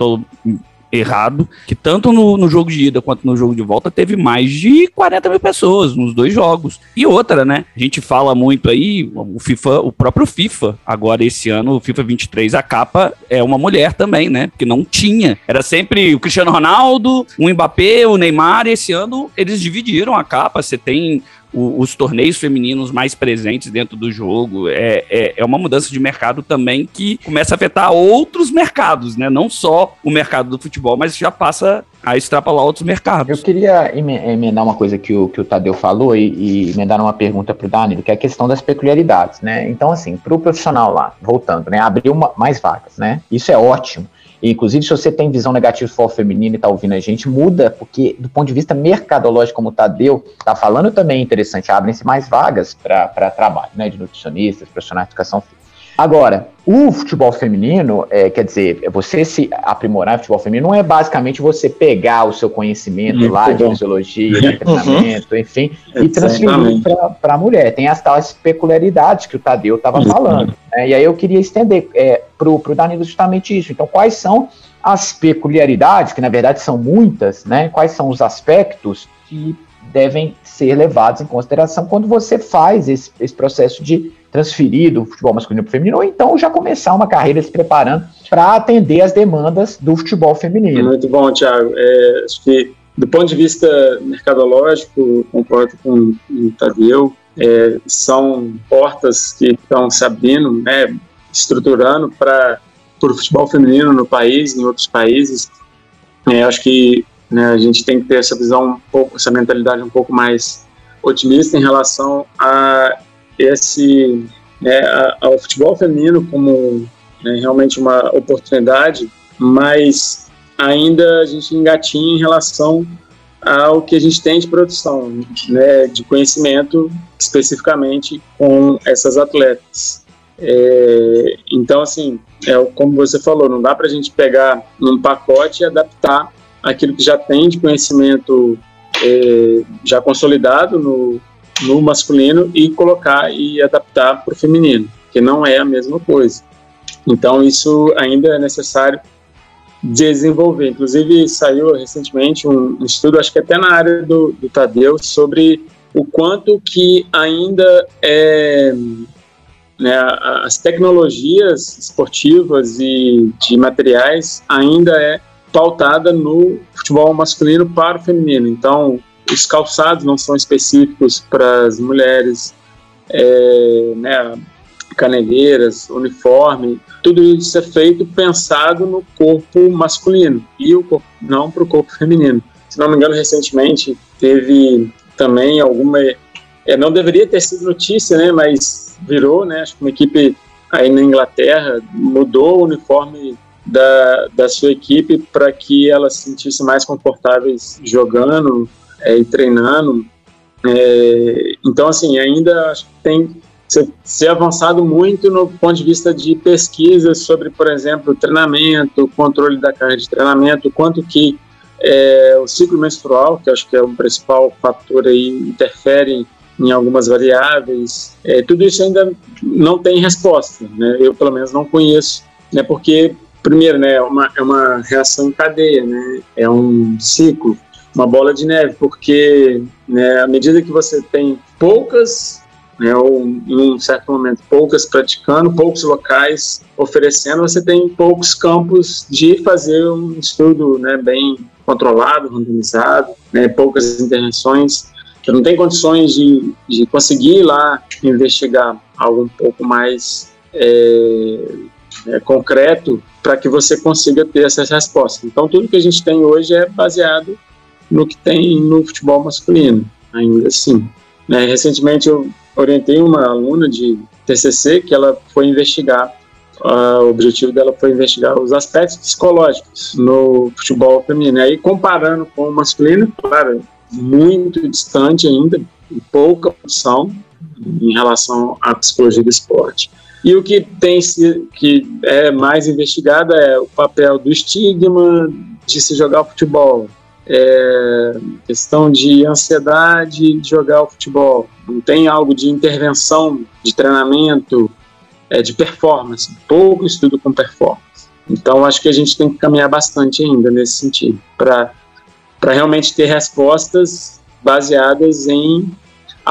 errado, que tanto no, no, jogo de ida quanto no jogo de volta teve mais de 40 mil pessoas nos dois jogos. E outra, né? A gente fala muito aí, o FIFA, o próprio FIFA, agora esse ano, o FIFA 23, a capa é uma mulher também, né? Porque não tinha. Era sempre o Cristiano Ronaldo, o Mbappé, o Neymar, e esse ano eles dividiram a capa. Você tem o, os torneios femininos mais presentes dentro do jogo. É, é, é, uma mudança de mercado também que começa a afetar outros mercados, né? Não só o mercado do futebol, mas já passa a extrapolar outros mercados. Eu queria emendar uma coisa que o, que o Tadeu falou e, e emendar uma pergunta para o Danilo, que é a questão das peculiaridades, né? Então, assim, para o profissional lá, voltando, né? Abriu uma, mais vagas, né? Isso é ótimo. E, inclusive, se você tem visão negativa de futebol feminino e está ouvindo a gente, muda, porque do ponto de vista mercadológico, como o Tadeu está falando, também é interessante, abrem-se mais vagas para trabalho, né, de nutricionistas, profissionais de educação física. Agora, o futebol feminino, é, quer dizer, você se aprimorar no futebol feminino não é basicamente você pegar o seu conhecimento Muito lá bom. de fisiologia, de uhum. treinamento, uhum. enfim, e transferir para a mulher. Tem as tais peculiaridades que o Tadeu estava uhum. falando. Né? E aí eu queria estender é, para o Danilo justamente isso. Então, quais são as peculiaridades, que na verdade são muitas, né? Quais são os aspectos que devem ser levados em consideração quando você faz esse, esse processo de transferir do futebol masculino para o feminino, ou então já começar uma carreira se preparando para atender as demandas do futebol feminino. Muito bom, Thiago. É, acho que, do ponto de vista mercadológico, concordo com o Tadeu, é, são portas que estão se abrindo, né, estruturando para o futebol feminino no país, em outros países. É, acho que né, a gente tem que ter essa visão um pouco, essa mentalidade um pouco mais otimista em relação a esse né, ao futebol feminino como né, realmente uma oportunidade, mas ainda a gente engatinha em relação ao que a gente tem de produção, né, de conhecimento especificamente com essas atletas. É, então, assim, é, como você falou, não dá para a gente pegar num pacote e adaptar aquilo que já tem de conhecimento é, já consolidado no, no masculino e colocar e adaptar para o feminino, que não é a mesma coisa. Então isso ainda é necessário desenvolver. Inclusive saiu recentemente um, estudo, acho que até na área do, do Tadeu, sobre o quanto que ainda é né, as tecnologias esportivas e de materiais ainda é pautada no futebol masculino para o feminino. Então, os calçados não são específicos para as mulheres, é, né, caneleiras, uniforme, tudo isso é feito pensado no corpo masculino e o corpo, não para o corpo feminino. Se não me engano, recentemente teve também alguma. É, não deveria ter sido notícia, né, mas virou, né, acho que uma equipe aí na Inglaterra mudou o uniforme da, da sua equipe para que elas se sentissem mais confortáveis jogando é, e treinando. É, então, assim, ainda acho que tem ser avançado muito no ponto de vista de pesquisas sobre, por exemplo, treinamento, controle da carga de treinamento, quanto que é, o ciclo menstrual, que acho que é o principal fator aí, interfere em algumas variáveis. É, tudo isso ainda não tem resposta, né? Eu pelo menos não conheço, né? Porque primeiro, né, é uma, é uma reação em cadeia, né? É um ciclo, uma bola de neve, porque né, à medida que você tem poucas né, ou em um certo momento poucas praticando, poucos locais oferecendo, você tem poucos campos de fazer um estudo né, bem controlado, randomizado, né, poucas intervenções. Você não tem condições de, de conseguir lá investigar algo um pouco mais é, é, concreto para que você consiga ter essas respostas. Então, tudo que a gente tem hoje é baseado no que tem no futebol masculino, ainda assim. Né, recentemente eu orientei uma aluna de TCC que ela foi investigar Uh, o objetivo dela foi investigar os aspectos psicológicos no futebol feminino. Aí, comparando com o masculino, claro, muito distante ainda, pouca opção em relação à psicologia do esporte. E o que tem que é mais investigado é o papel do estigma de se jogar futebol, é, questão de ansiedade de jogar o futebol, não tem algo de intervenção, de treinamento, é, de performance, pouco estudo com performance. Então, acho que a gente tem que caminhar bastante ainda nesse sentido, para realmente ter respostas baseadas em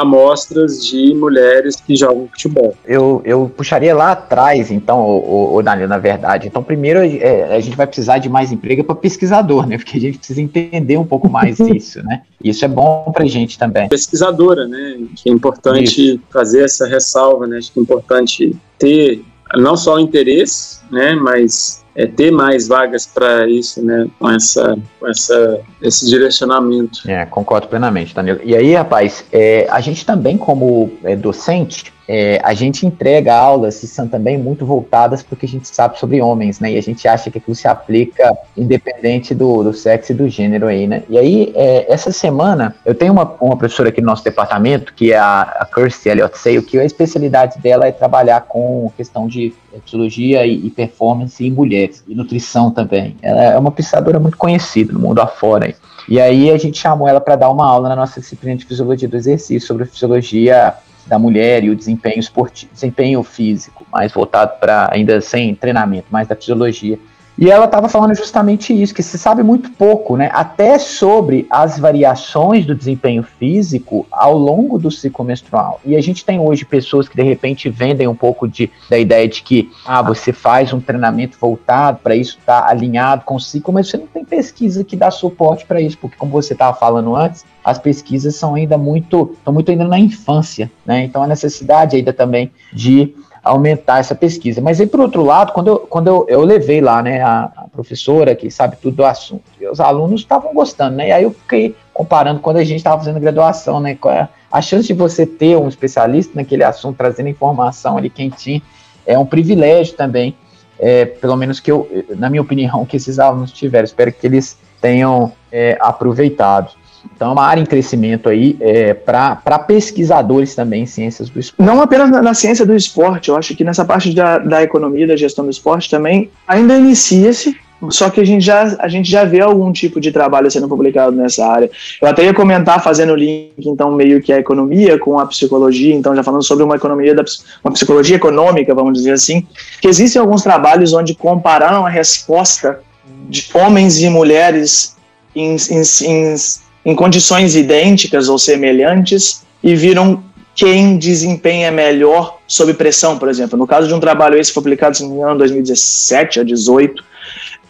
amostras de mulheres que jogam futebol. Eu, eu puxaria lá atrás, então, o, o Danilo, na verdade. Então, primeiro, é, a gente vai precisar de mais emprego para pesquisador, né? Porque a gente precisa entender um pouco mais isso, né? Isso é bom para a gente também. Pesquisadora, né? Que é importante isso. fazer essa ressalva, né? Acho que é importante ter não só o interesse, né? Mas é, ter mais vagas para isso, né, com, essa, com essa, esse direcionamento. É, concordo plenamente, Danilo. E aí, rapaz, é, a gente também, como é, docente, é, a gente entrega aulas que são também muito voltadas porque a gente sabe sobre homens, né? E a gente acha que aquilo se aplica independente do, do sexo e do gênero aí, né? E aí, é, essa semana, eu tenho uma, uma professora aqui no nosso departamento, que é a, a Kirsty Elliott Sale, que a especialidade dela é trabalhar com questão de psicologia e, e performance em mulheres, e nutrição também. Ela é uma pesquisadora muito conhecida no mundo afora aí. E aí a gente chamou ela para dar uma aula na nossa disciplina de fisiologia do exercício sobre fisiologia da mulher e o desempenho esportivo, desempenho físico, mais voltado para ainda sem treinamento, mais da fisiologia. E ela estava falando justamente isso, que se sabe muito pouco, né? Até sobre as variações do desempenho físico ao longo do ciclo menstrual. E a gente tem hoje pessoas que de repente vendem um pouco de, da ideia de que ah, você faz um treinamento voltado para isso estar tá alinhado com o ciclo, mas você não tem pesquisa que dá suporte para isso, porque como você estava falando antes, as pesquisas são ainda muito, estão muito ainda na infância, né? Então a necessidade ainda também de aumentar essa pesquisa. Mas aí, por outro lado, quando eu, quando eu, eu levei lá, né, a, a professora que sabe tudo do assunto, e os alunos estavam gostando, né, e aí eu fiquei comparando quando a gente estava fazendo graduação, né, é a chance de você ter um especialista naquele assunto, trazendo informação ali quentinha, é um privilégio também, é, pelo menos que eu, na minha opinião, que esses alunos tiveram, espero que eles tenham é, aproveitado. Então é uma área em crescimento aí é, para pesquisadores também em ciências do esporte. Não apenas na, na, ciência do esporte, eu acho que nessa parte da, da economia, da gestão do esporte também ainda inicia-se, só que a gente, já, a gente já vê algum tipo de trabalho sendo publicado nessa área. Eu até ia comentar, fazendo link, então, meio que a economia com a psicologia, então, já falando sobre uma economia, da, uma psicologia econômica, vamos dizer assim, que existem alguns trabalhos onde compararam a resposta de homens e mulheres em, em, em em condições idênticas ou semelhantes e viram quem desempenha melhor sob pressão, por exemplo. No caso de um trabalho esse foi publicado, em 2017 a 2018,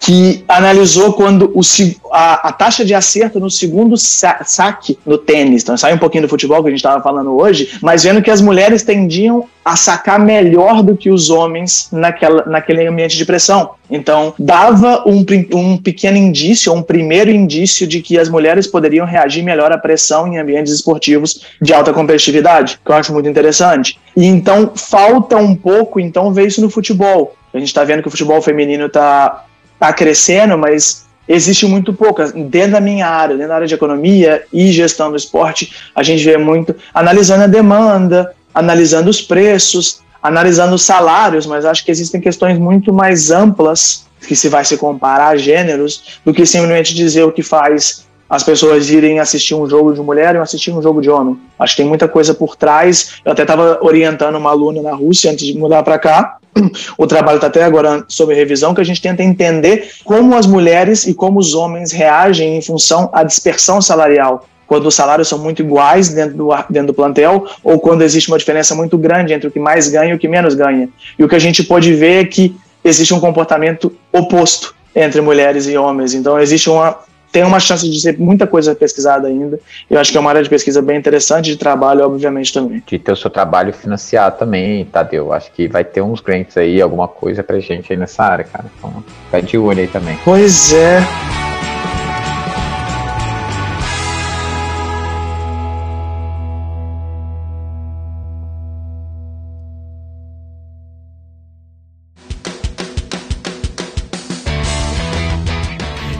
que analisou quando o, a, a, taxa de acerto no segundo sa saque no tênis, então sai um pouquinho do futebol que a gente estava falando hoje, mas vendo que as mulheres tendiam a sacar melhor do que os homens naquela, naquele ambiente de pressão. Então, dava um, um pequeno indício, um primeiro indício de que as mulheres poderiam reagir melhor à pressão em ambientes esportivos de alta competitividade, que eu acho muito interessante. E então, falta um pouco, então, ver isso no futebol. A gente está vendo que o futebol feminino está tá crescendo, mas existe muito pouco. Dentro da minha área, dentro da área de economia e gestão do esporte, a gente vê muito analisando a demanda, analisando os preços, analisando os salários, mas acho que existem questões muito mais amplas que se vai se comparar a gêneros do que simplesmente dizer o que faz as pessoas irem assistir um jogo de mulher e assistir um jogo de homem. Acho que tem muita coisa por trás. Eu até estava orientando uma aluna na Rússia antes de mudar para cá. O trabalho está até agora sob revisão, que a gente tenta entender como as mulheres e como os homens reagem em função à dispersão salarial quando os salários são muito iguais dentro do, dentro do plantel, ou quando existe uma diferença muito grande entre o que mais ganha e o que menos ganha. E o que a gente pode ver é que existe um comportamento oposto entre mulheres e homens. Então existe uma tem uma chance de ser muita coisa pesquisada ainda. Eu acho que é uma área de pesquisa bem interessante de trabalho, obviamente também. De ter o seu trabalho financiado também, Tadeu. Acho que vai ter uns grants aí, alguma coisa pra gente aí nessa área, cara. Então, vai de olho aí também. Pois é.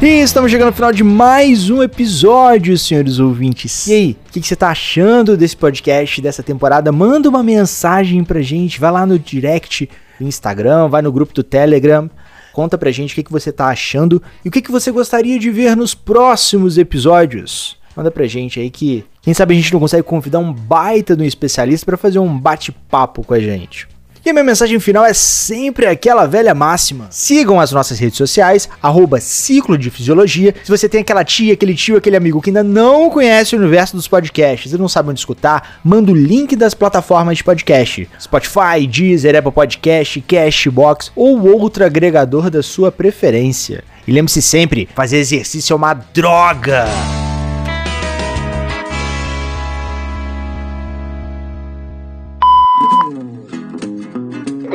Estamos chegando ao final de mais um episódio, senhores ouvintes. E aí, o que, que, você tá achando desse podcast, dessa temporada? Manda uma mensagem pra gente, vai lá no direct do Instagram, vai no grupo do Telegram, conta pra gente o que, que você tá achando e o que, que você gostaria de ver nos próximos episódios. Manda pra gente aí que, quem sabe a gente não consegue convidar um baita de um especialista para fazer um bate-papo com a gente. E a minha mensagem final é sempre aquela velha máxima. Sigam as nossas redes sociais, arroba Ciclo de Fisiologia. Se você tem aquela tia, aquele tio, aquele amigo que ainda não conhece o universo dos podcasts e não sabe onde escutar, manda o link das plataformas de podcast. Spotify, Deezer, Apple Podcast, Cashbox ou outro agregador da sua preferência. E lembre-se sempre, fazer exercício é uma droga!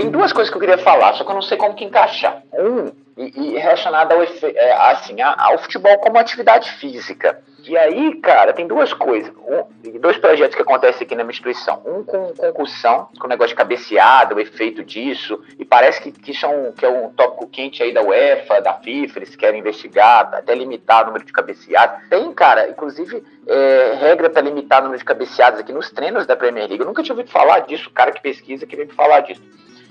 Duas coisas que eu queria falar, só que eu não sei como que encaixar. Um, e, e relacionado ao, é, assim, ao futebol como atividade física. E aí, cara, tem duas coisas. Um, dois projetos que acontecem aqui na minha instituição. Um com concussão, com o negócio de cabeceada, o efeito disso. E parece que, que, são, que é um tópico quente aí da UEFA, da FIFA, eles querem investigar, até limitar o número de cabeceadas. Tem, cara, inclusive, é, regra para limitar o número de cabeceadas aqui nos treinos da Premier League. Eu nunca tinha ouvido falar disso, cara que pesquisa que veio me falar disso.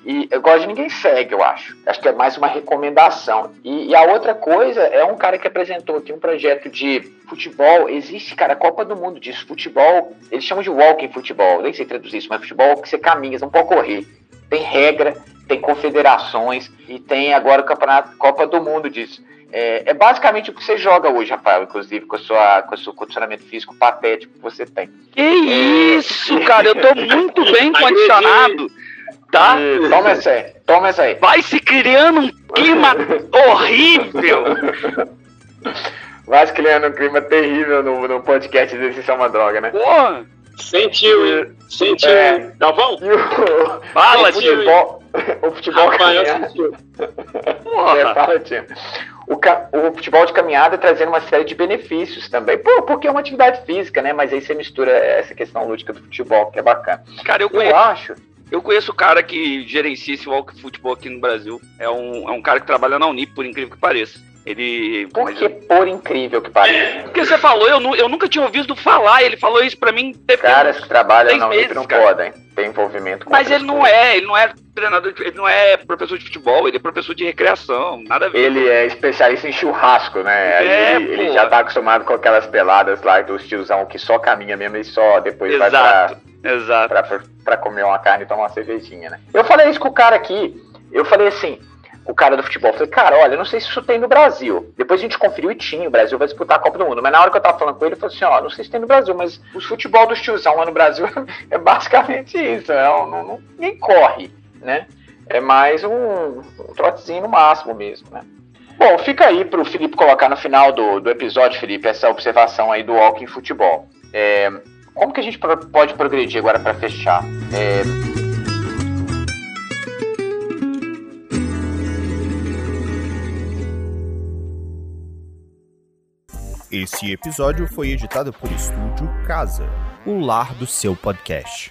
E eu gosto de ninguém segue, eu acho. Acho que é mais uma recomendação. E, e, a outra coisa é um cara que apresentou aqui um projeto de futebol. Existe, cara, a Copa do Mundo disso. Futebol, eles chamam de walking futebol. Nem sei traduzir isso, mas futebol que você caminha, você não pode correr. Tem regra, tem confederações e tem agora o campeonato Copa do Mundo disso. É, é, basicamente o que você joga hoje, Rafael, inclusive com, a sua, com o seu condicionamento físico patético que você tem. Que isso, cara, eu tô muito bem condicionado tá? Toma essa aí, toma essa aí. Vai se criando um clima horrível. Vai se criando um clima terrível no, no podcast desse é uma droga, né? Porra! Sentiu, hein? Sentiu, é. Galvão? Fala, o futebol, o futebol. Porra. É, fala, tio. O, o, futebol de caminhada trazendo uma série de benefícios também. Pô, porque é uma atividade física, né? Mas aí você mistura essa questão lúdica do futebol, que é bacana. Cara, eu, eu acho. Eu conheço o cara que gerencia esse walk futebol aqui no Brasil. É um, é um cara que trabalha na Unip, por incrível que pareça. Ele. Por que por incrível que pareça? Porque você falou, eu, eu nunca tinha ouvido falar, ele falou isso pra mim. Caras que trabalham na Unip não cara. podem ter envolvimento com Mas ele não é, ele não é treinador, ele não é professor de futebol, ele é professor de recreação, nada a ver. Ele é especialista em churrasco, né? É, ele, ele, já tá acostumado com aquelas peladas lá dos tiozão que só caminha mesmo e só depois Exato. vai pra Exato. Pra, pra, comer uma carne e tomar uma cervejinha, né? Eu falei isso com o cara aqui. Eu falei assim, o cara do futebol. Eu falei, cara, olha, eu não sei se isso tem no Brasil. Depois a gente conferiu e tinha. O Brasil vai disputar a Copa do Mundo. Mas na hora que eu tava falando com ele, ele falou assim: ó, não sei se tem no Brasil, mas o futebol dos tiozão lá no Brasil é basicamente isso. É, não, não, ninguém corre, né? É mais um, um trotezinho no máximo mesmo, né? Bom, fica aí pro Felipe colocar no final do, do episódio, Felipe, essa observação aí do Walking Futebol. É, como que a gente pode progredir agora para fechar? É, Esse episódio foi editado por Estúdio Casa, o lar do seu podcast.